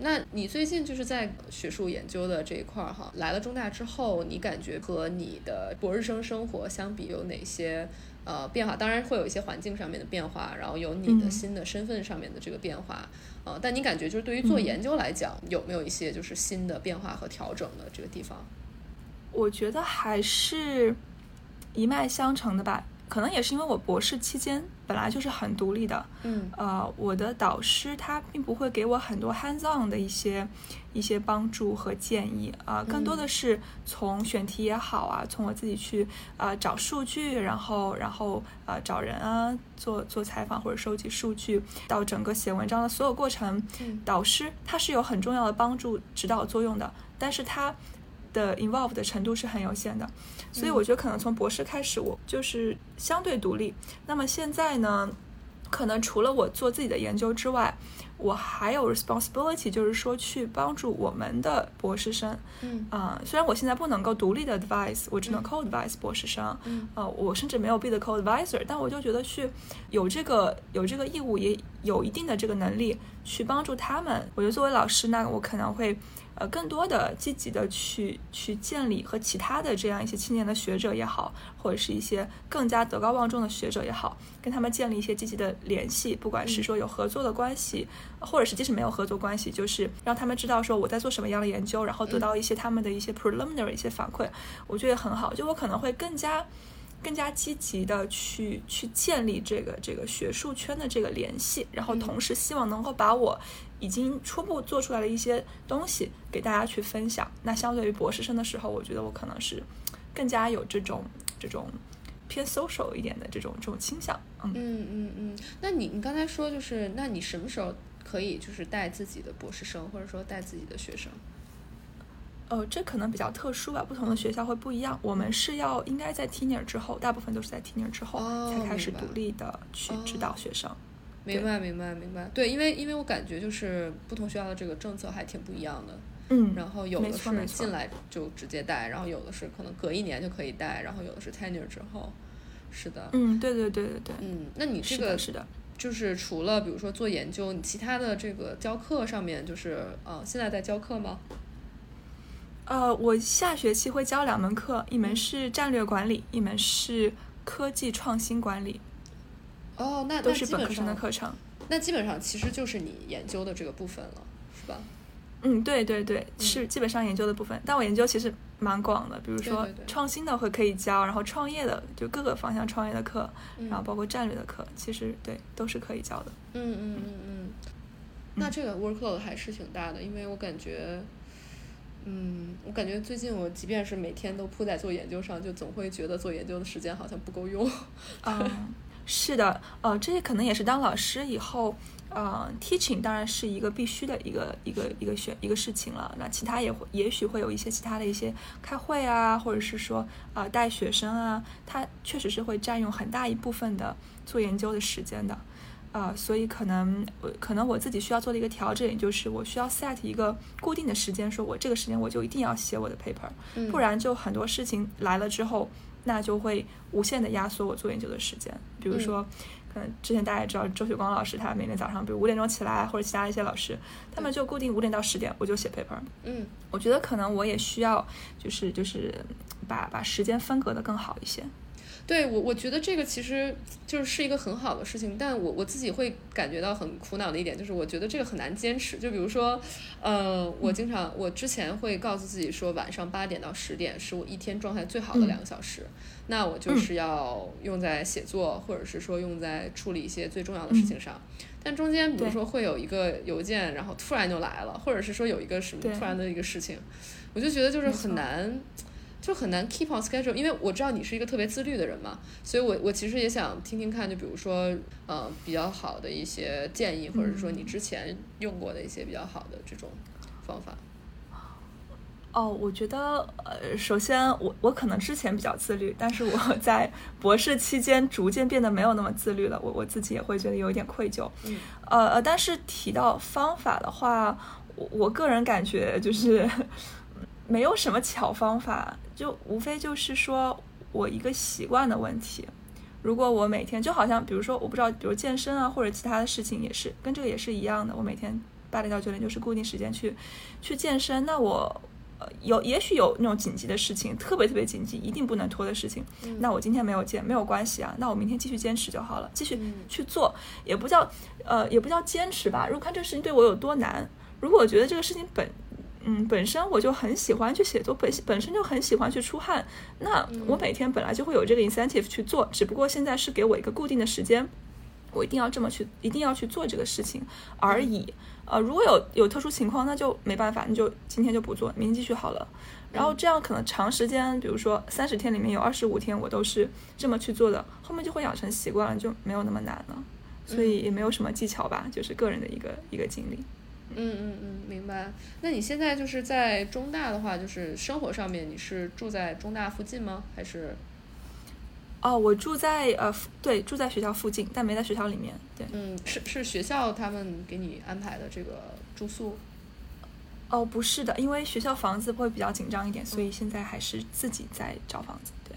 那你最近就是在学术研究的这一块儿哈，来了中大之后，你感觉和你的博士生生活相比有哪些？呃，变化当然会有一些环境上面的变化，然后有你的新的身份上面的这个变化，呃，但你感觉就是对于做研究来讲，有没有一些就是新的变化和调整的这个地方？我觉得还是一脉相承的吧。可能也是因为我博士期间本来就是很独立的，嗯，呃，我的导师他并不会给我很多 hands on 的一些一些帮助和建议啊，更多的是从选题也好啊，从我自己去啊找数据，然后然后啊找人啊做做采访或者收集数据，到整个写文章的所有过程，导师他是有很重要的帮助指导作用的，但是他。的 involve 的程度是很有限的，所以我觉得可能从博士开始，我就是相对独立。那么现在呢，可能除了我做自己的研究之外，我还有 responsibility，就是说去帮助我们的博士生。嗯啊，虽然我现在不能够独立的 advise，我只能 co-advise 博士生。嗯啊，我甚至没有 be the co-advisor，但我就觉得去有这个有这个义务，也有一定的这个能力去帮助他们。我觉得作为老师，那我可能会。呃，更多的积极的去去建立和其他的这样一些青年的学者也好，或者是一些更加德高望重的学者也好，跟他们建立一些积极的联系，不管是说有合作的关系，或者是即使没有合作关系，就是让他们知道说我在做什么样的研究，然后得到一些他们的一些 preliminary 一些反馈，我觉得很好。就我可能会更加更加积极的去去建立这个这个学术圈的这个联系，然后同时希望能够把我。已经初步做出来的一些东西给大家去分享。那相对于博士生的时候，我觉得我可能是更加有这种这种偏 social 一点的这种这种倾向。嗯嗯嗯。那你你刚才说就是，那你什么时候可以就是带自己的博士生，或者说带自己的学生？呃，这可能比较特殊吧，不同的学校会不一样。我们是要应该在 tenure 之后，大部分都是在 tenure 之后才开始独立的去指导学生。明白，明白，明白。对，因为因为我感觉就是不同学校的这个政策还挺不一样的。嗯。然后有的是进来就直接带，然后有的是可能隔一年就可以带，然后有的是 tenure 之后。是的。嗯，对对对对对。嗯，那你这个是的，就是除了比如说做研究，你其他的这个教课上面，就是呃，现在在教课吗？呃，我下学期会教两门课，一门是战略管理，一门是科技创新管理。哦，那都是本科生的课程。那基本上其实就是你研究的这个部分了，是吧？嗯，对对对，是基本上研究的部分。但我研究其实蛮广的，比如说创新的会可以教，然后创业的就各个方向创业的课，然后包括战略的课，其实对都是可以教的。嗯嗯嗯嗯。那这个 workload 还是挺大的，因为我感觉，嗯，我感觉最近我即便是每天都扑在做研究上，就总会觉得做研究的时间好像不够用。[LAUGHS] 啊。[LAUGHS] 是的，呃，这些可能也是当老师以后，呃，teaching 当然是一个必须的一个一个一个选一个事情了。那其他也会也许会有一些其他的一些开会啊，或者是说啊带学生啊，它确实是会占用很大一部分的做研究的时间的。啊，所以可能我可能我自己需要做的一个调整，也就是我需要 set 一个固定的时间，说我这个时间我就一定要写我的 paper，不然就很多事情来了之后，那就会无限的压缩我做研究的时间。比如说，可能之前大家也知道周雪光老师，他每天早上比如五点钟起来，或者其他一些老师，他们就固定五点到十点我就写 paper。嗯，我觉得可能我也需要，就是就是把把时间分隔的更好一些。对我，我觉得这个其实就是是一个很好的事情，但我我自己会感觉到很苦恼的一点，就是我觉得这个很难坚持。就比如说，呃，我经常我之前会告诉自己说，晚上八点到十点是我一天状态最好的两个小时，那我就是要用在写作，或者是说用在处理一些最重要的事情上。但中间比如说会有一个邮件，然后突然就来了，或者是说有一个什么突然的一个事情，我就觉得就是很难。就很难 keep on schedule，因为我知道你是一个特别自律的人嘛，所以我我其实也想听听看，就比如说，呃，比较好的一些建议，或者是说你之前用过的一些比较好的这种方法。哦，我觉得，呃，首先我我可能之前比较自律，但是我 [LAUGHS] 在博士期间逐渐变得没有那么自律了，我我自己也会觉得有一点愧疚。嗯。呃呃，但是提到方法的话，我我个人感觉就是。没有什么巧方法，就无非就是说我一个习惯的问题。如果我每天就好像，比如说我不知道，比如健身啊或者其他的事情也是跟这个也是一样的。我每天八点到九点就是固定时间去去健身。那我呃有也许有那种紧急的事情，特别特别紧急，一定不能拖的事情。那我今天没有健没有关系啊，那我明天继续坚持就好了，继续去做，也不叫呃也不叫坚持吧。如果看这个事情对我有多难，如果我觉得这个事情本嗯，本身我就很喜欢去写作，本本身就很喜欢去出汗。那我每天本来就会有这个 incentive 去做，只不过现在是给我一个固定的时间，我一定要这么去，一定要去做这个事情而已。呃，如果有有特殊情况，那就没办法，你就今天就不做，明天继续好了。然后这样可能长时间，比如说三十天里面有二十五天我都是这么去做的，后面就会养成习惯了，就没有那么难了。所以也没有什么技巧吧，就是个人的一个一个经历。嗯嗯嗯，明白。那你现在就是在中大的话，就是生活上面，你是住在中大附近吗？还是？哦，我住在呃，对，住在学校附近，但没在学校里面。对，嗯，是是学校他们给你安排的这个住宿？哦，不是的，因为学校房子会比较紧张一点，所以现在还是自己在找房子。对，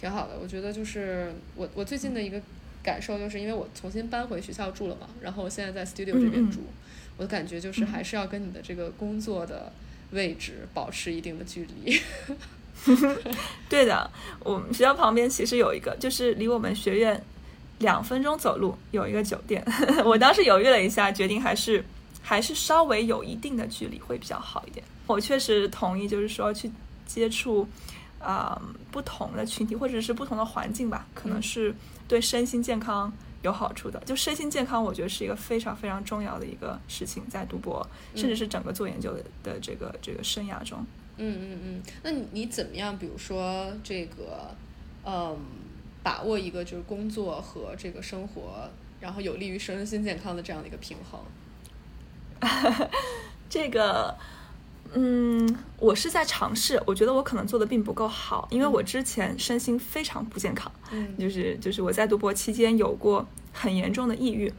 挺好的。我觉得就是我我最近的一个感受，就是因为我重新搬回学校住了嘛，然后我现在在 studio 这边住。我的感觉就是还是要跟你的这个工作的位置保持一定的距离。[LAUGHS] 对的，我们学校旁边其实有一个，就是离我们学院两分钟走路有一个酒店。[LAUGHS] 我当时犹豫了一下，决定还是还是稍微有一定的距离会比较好一点。我确实同意，就是说去接触啊不同的群体或者是不同的环境吧，可能是对身心健康。有好处的，就身心健康，我觉得是一个非常非常重要的一个事情，在读博，甚至是整个做研究的的这个这个生涯中。嗯嗯嗯，那你你怎么样？比如说这个，嗯，把握一个就是工作和这个生活，然后有利于身心健康的这样的一个平衡。[LAUGHS] 这个。嗯，我是在尝试，我觉得我可能做的并不够好，因为我之前身心非常不健康，嗯，就是就是我在读博期间有过很严重的抑郁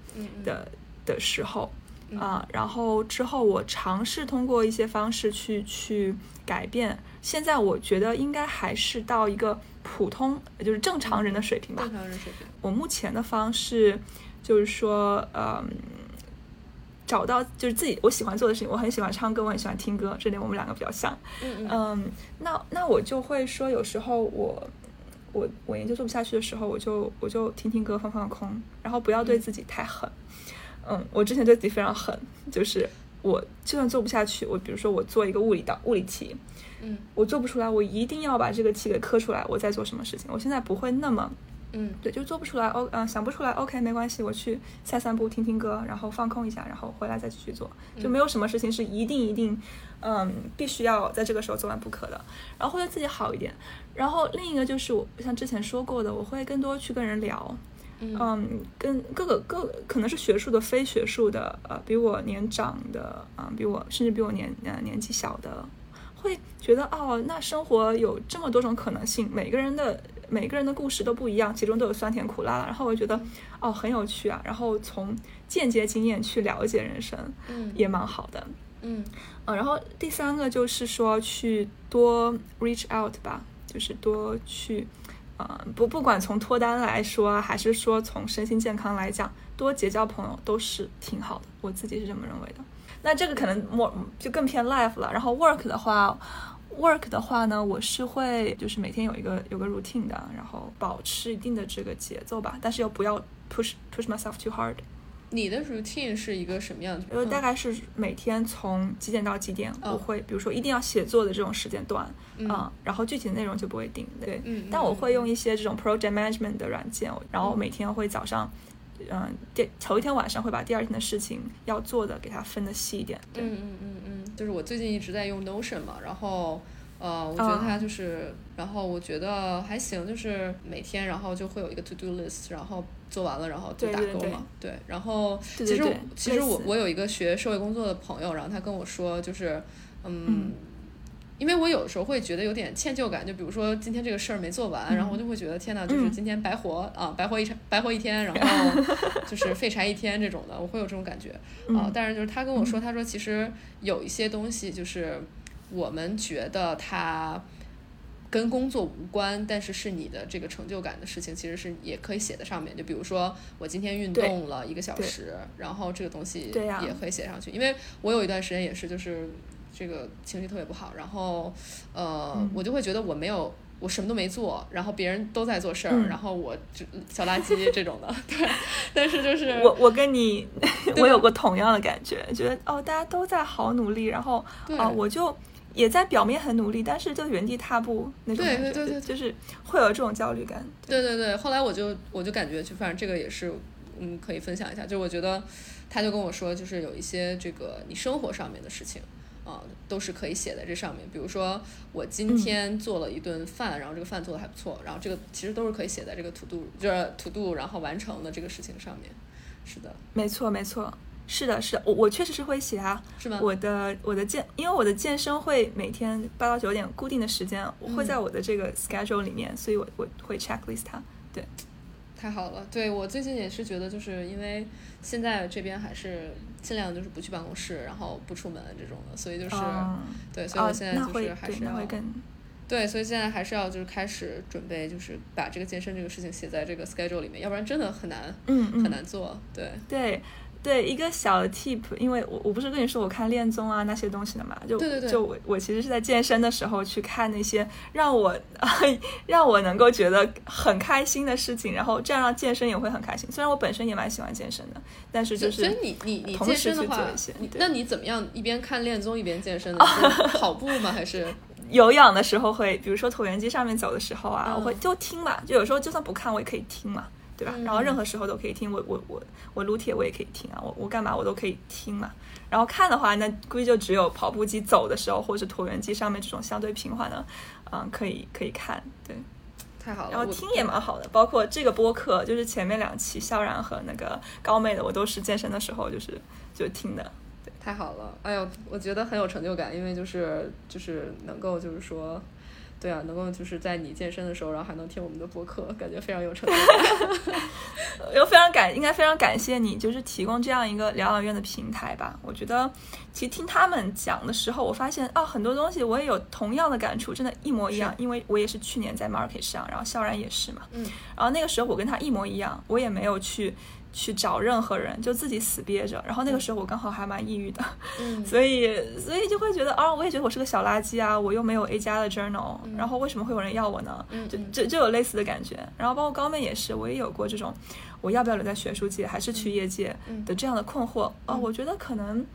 的的时候啊，然后之后我尝试通过一些方式去去改变，现在我觉得应该还是到一个普通就是正常人的水平吧，正常人水平。我目前的方式就是说，嗯。找到就是自己我喜欢做的事情，我很喜欢唱歌，我很喜欢听歌，这点我们两个比较像。嗯嗯。那那我就会说，有时候我我我研究做不下去的时候，我就我就听听歌，放放空，然后不要对自己太狠。嗯，我之前对自己非常狠，就是我就算做不下去，我比如说我做一个物理的物理题，嗯，我做不出来，我一定要把这个题给磕出来，我在做什么事情。我现在不会那么。嗯，对，就做不出来，O，嗯，想不出来，OK，没关系，我去散散步，听听歌，然后放空一下，然后回来再继续做，就没有什么事情是一定一定，嗯，必须要在这个时候做完不可的，然后会对自己好一点。然后另一个就是我像之前说过的，我会更多去跟人聊，嗯，跟各个各可能是学术的、非学术的，呃，比我年长的，啊，比我甚至比我年呃年纪小的，会觉得哦，那生活有这么多种可能性，每个人的。每个人的故事都不一样，其中都有酸甜苦辣。然后我觉得哦很有趣啊，然后从间接经验去了解人生，嗯也蛮好的。嗯呃，然后第三个就是说去多 reach out 吧，就是多去，呃，不不管从脱单来说，还是说从身心健康来讲，多结交朋友都是挺好的，我自己是这么认为的。那这个可能 more 就更偏 life 了。然后 work 的话，work 的话呢，我是会就是每天有一个有个 routine 的，然后保持一定的这个节奏吧，但是又不要 push push myself too hard。你的 routine 是一个什么样的？呃，大概是每天从几点到几点，哦。我会比如说一定要写作的这种时间段，嗯。啊然后具体的内容就不会定，对，嗯嗯但我会用一些这种 project management 的软件，然后嗯每天会早上，嗯，第头一天晚上会把第二天的事情要做的给它分的细一点，嗯嗯嗯，就是我最近一直在用 Notion 嘛，然后呃，我觉得啊它就是，然后我觉得还行，就是每天然后就会有一个 to do list，然后做完了然后就打勾嘛，对，然后其实其实我我有一个学社会工作的朋友，然后他跟我说，就是嗯。嗯因为我有时候会觉得有点歉疚感，就比如说今天这个事儿没做完，然后我就会觉得天呐，就是嗯今天白活、啊，白活一场，白活一天，然后 [LAUGHS] 就是废柴一天这种的，我会有这种感觉。啊嗯，但是就是他跟我说，他说其实有一些东西就是我们觉得它跟工作无关，但是是你的这个成就感的事情，其实是也可以写在上面。就比如说我今天运动了一个小时，然后这个东西也可以写上去。因为我有一段时间也是就是这个情绪特别不好，然后呃、嗯我就会觉得我没有。我什么都没做，然后别人都在做事儿，嗯 [LAUGHS] 然后我就小垃圾这种的，[LAUGHS] 对。但是就是我我跟你我有过同样的感觉，觉得哦大家都在好努力，然后对啊、我就。也在表面很努力，但是就原地踏步那种感觉，对对对就是会有这种焦虑感。对对对，后来我就我就感觉，就反正这个也是，嗯，可以分享一下。就我觉得，他就跟我说，就是有一些这个你生活上面的事情，啊、都是可以写在这上面。比如说，我今天做了一顿饭，然后这个饭做的还不错，然后这个其实都是可以写在这个 to do，就是 to do，然后完成的这个事情上面。是的，没错，没错，是的，是的，我我确实是会写啊。是吗？我的我的健，因为我的健身会每天八到九点固定的时间，我会在我的这个 schedule 里面，所以我我会 checklist 它。对，太好了，对我最近也是觉得，就是因为现在这边还是尽量就是不去办公室，然后不出门这种的，所以就是、嗯对，所以我哦现在就是还是要哦对，所以现在还是要就是开始准备，就是把这个健身这个事情写在这个 schedule 里面，要不然真的很难嗯嗯很难做。对，对对，一个小的 tip，因为我我不是跟你说我看恋综啊那些东西的嘛，就对对对就我我其实是在健身的时候去看那些让我 [LAUGHS] 让我能够觉得很开心的事情，然后这样让健身也会很开心。虽然我本身也蛮喜欢健身的，但是就是所以你你你同时健身的话那你怎么样一边看恋综一边健身呢？[LAUGHS] 是跑步吗？还是 [LAUGHS] 有氧的时候会，比如说椭圆机上面走的时候啊，嗯我会就听嘛，就有时候就算不看我也可以听嘛，对吧？嗯然后任何时候都可以听，我我我我撸铁我也可以听啊，我我干嘛我都可以听嘛。然后看的话，那估计就只有跑步机走的时候，或者是椭圆机上面这种相对平缓的，嗯，可以可以看，对。太好了？然后听也蛮好的，包括这个播客，就是前面两期萧然和那个高妹的，我都是健身的时候就是就听的。对太好了，哎呦，我觉得很有成就感，因为就是就是能够就是说，对啊，能够就是在你健身的时候，然后还能听我们的播客，感觉非常有成就感。[LAUGHS] 又非常感，应该非常感谢你，就是提供这样一个疗养院的平台吧。我觉得，其实听他们讲的时候，我发现啊，很多东西我也有同样的感触，真的，一模一样。因为我也是去年在 Market 上，然后肖然也是嘛，嗯，然后那个时候我跟他一模一样，我也没有去去找任何人，就自己死憋着。然后那个时候我刚好还蛮抑郁的，嗯 [LAUGHS] 所以所以就会觉得啊，我也觉得我是个小垃圾啊，我又没有 A 加的 journal，、然后为什么会有人要我呢？就就就有类似的感觉。然后包括高妹也是，我也有过这种，我要不要留在学术界，还是去业界嗯的这样的困惑。啊、嗯我觉得可能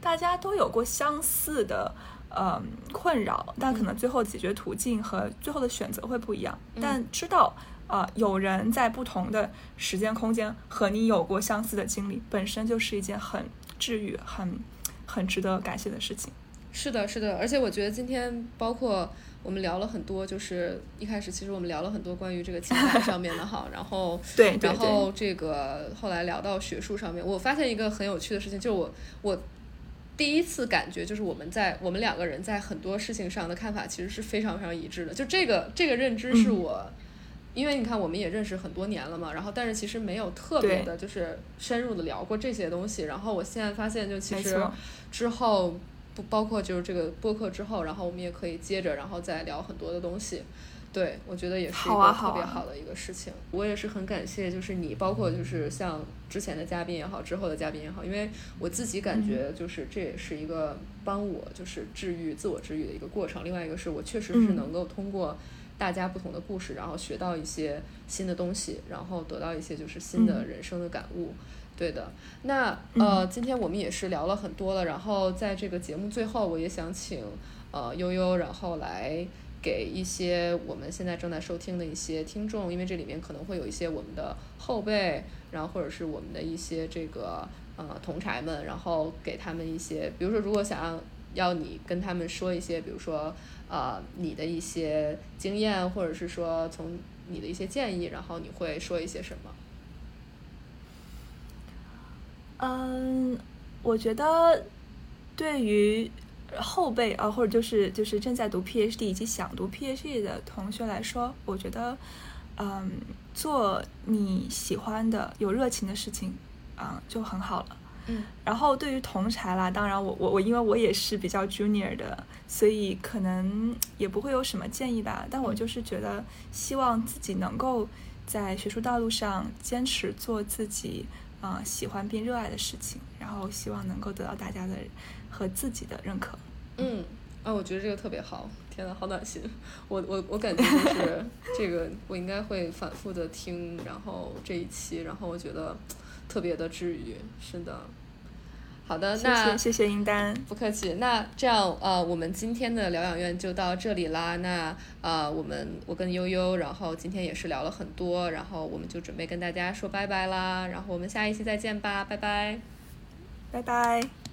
大家都有过相似的。嗯，困扰，但可能最后解决途径和最后的选择会不一样。嗯但知道，啊、有人在不同的时间空间和你有过相似的经历，本身就是一件很治愈、很很值得感谢的事情。是的，是的，而且我觉得今天包括我们聊了很多，就是一开始其实我们聊了很多关于这个情感上面的哈，然后 [LAUGHS] 对对然后这个后来聊到学术上面，我发现一个很有趣的事情，就是我我第一次感觉就是我们在我们两个人在很多事情上的看法其实是非常非常一致的，就这个这个认知是嗯我。因为你看，我们也认识很多年了嘛，然后但是其实没有特别的，就是深入的聊过这些东西。然后我现在发现，就其实之后不包括就是这个播客之后，然后我们也可以接着，然后再聊很多的东西。对，我觉得也是一个特别好的一个事情。我也是很感谢，就是你，包括就是像之前的嘉宾也好，之后的嘉宾也好，因为我自己感觉就是这也是一个帮我就是治愈、自我治愈的一个过程。另外一个是我确实是能够通过。大家不同的故事，然后学到一些新的东西，然后得到一些就是新的人生的感悟。对的，那呃，今天我们也是聊了很多了，然后在这个节目最后，我也想请呃悠悠，然后来给一些我们现在正在收听的一些听众，因为这里面可能会有一些我们的后辈，然后或者是我们的一些这个呃同柴们，然后给他们一些，比如说如果想要要你跟他们说一些，比如说。呃，你的一些经验，或者是说从你的一些建议，然后你会说一些什么？嗯，我觉得对于后辈啊，或者就是就是正在读 PhD 以及想读 PhD 的同学来说，我觉得，嗯，做你喜欢的、有热情的事情，啊，就很好了。嗯，然后对于同柴啦，当然我我我因为我也是比较 junior 的，所以可能也不会有什么建议吧。但我就是觉得，希望自己能够在学术道路上坚持做自己啊喜欢并热爱的事情，然后希望能够得到大家的和自己的认可。嗯，啊，我觉得这个特别好，天呐，好暖心。我我我感觉就是 [LAUGHS] 这个，我应该会反复的听，然后这一期，然后我觉得特别的治愈。是的。好的，那谢谢英丹，不客气。那这样，呃，我们今天的疗养院就到这里啦。那呃，我们我跟悠悠，然后今天也是聊了很多，然后我们就准备跟大家说拜拜啦。然后我们下一期再见吧，拜拜，拜拜。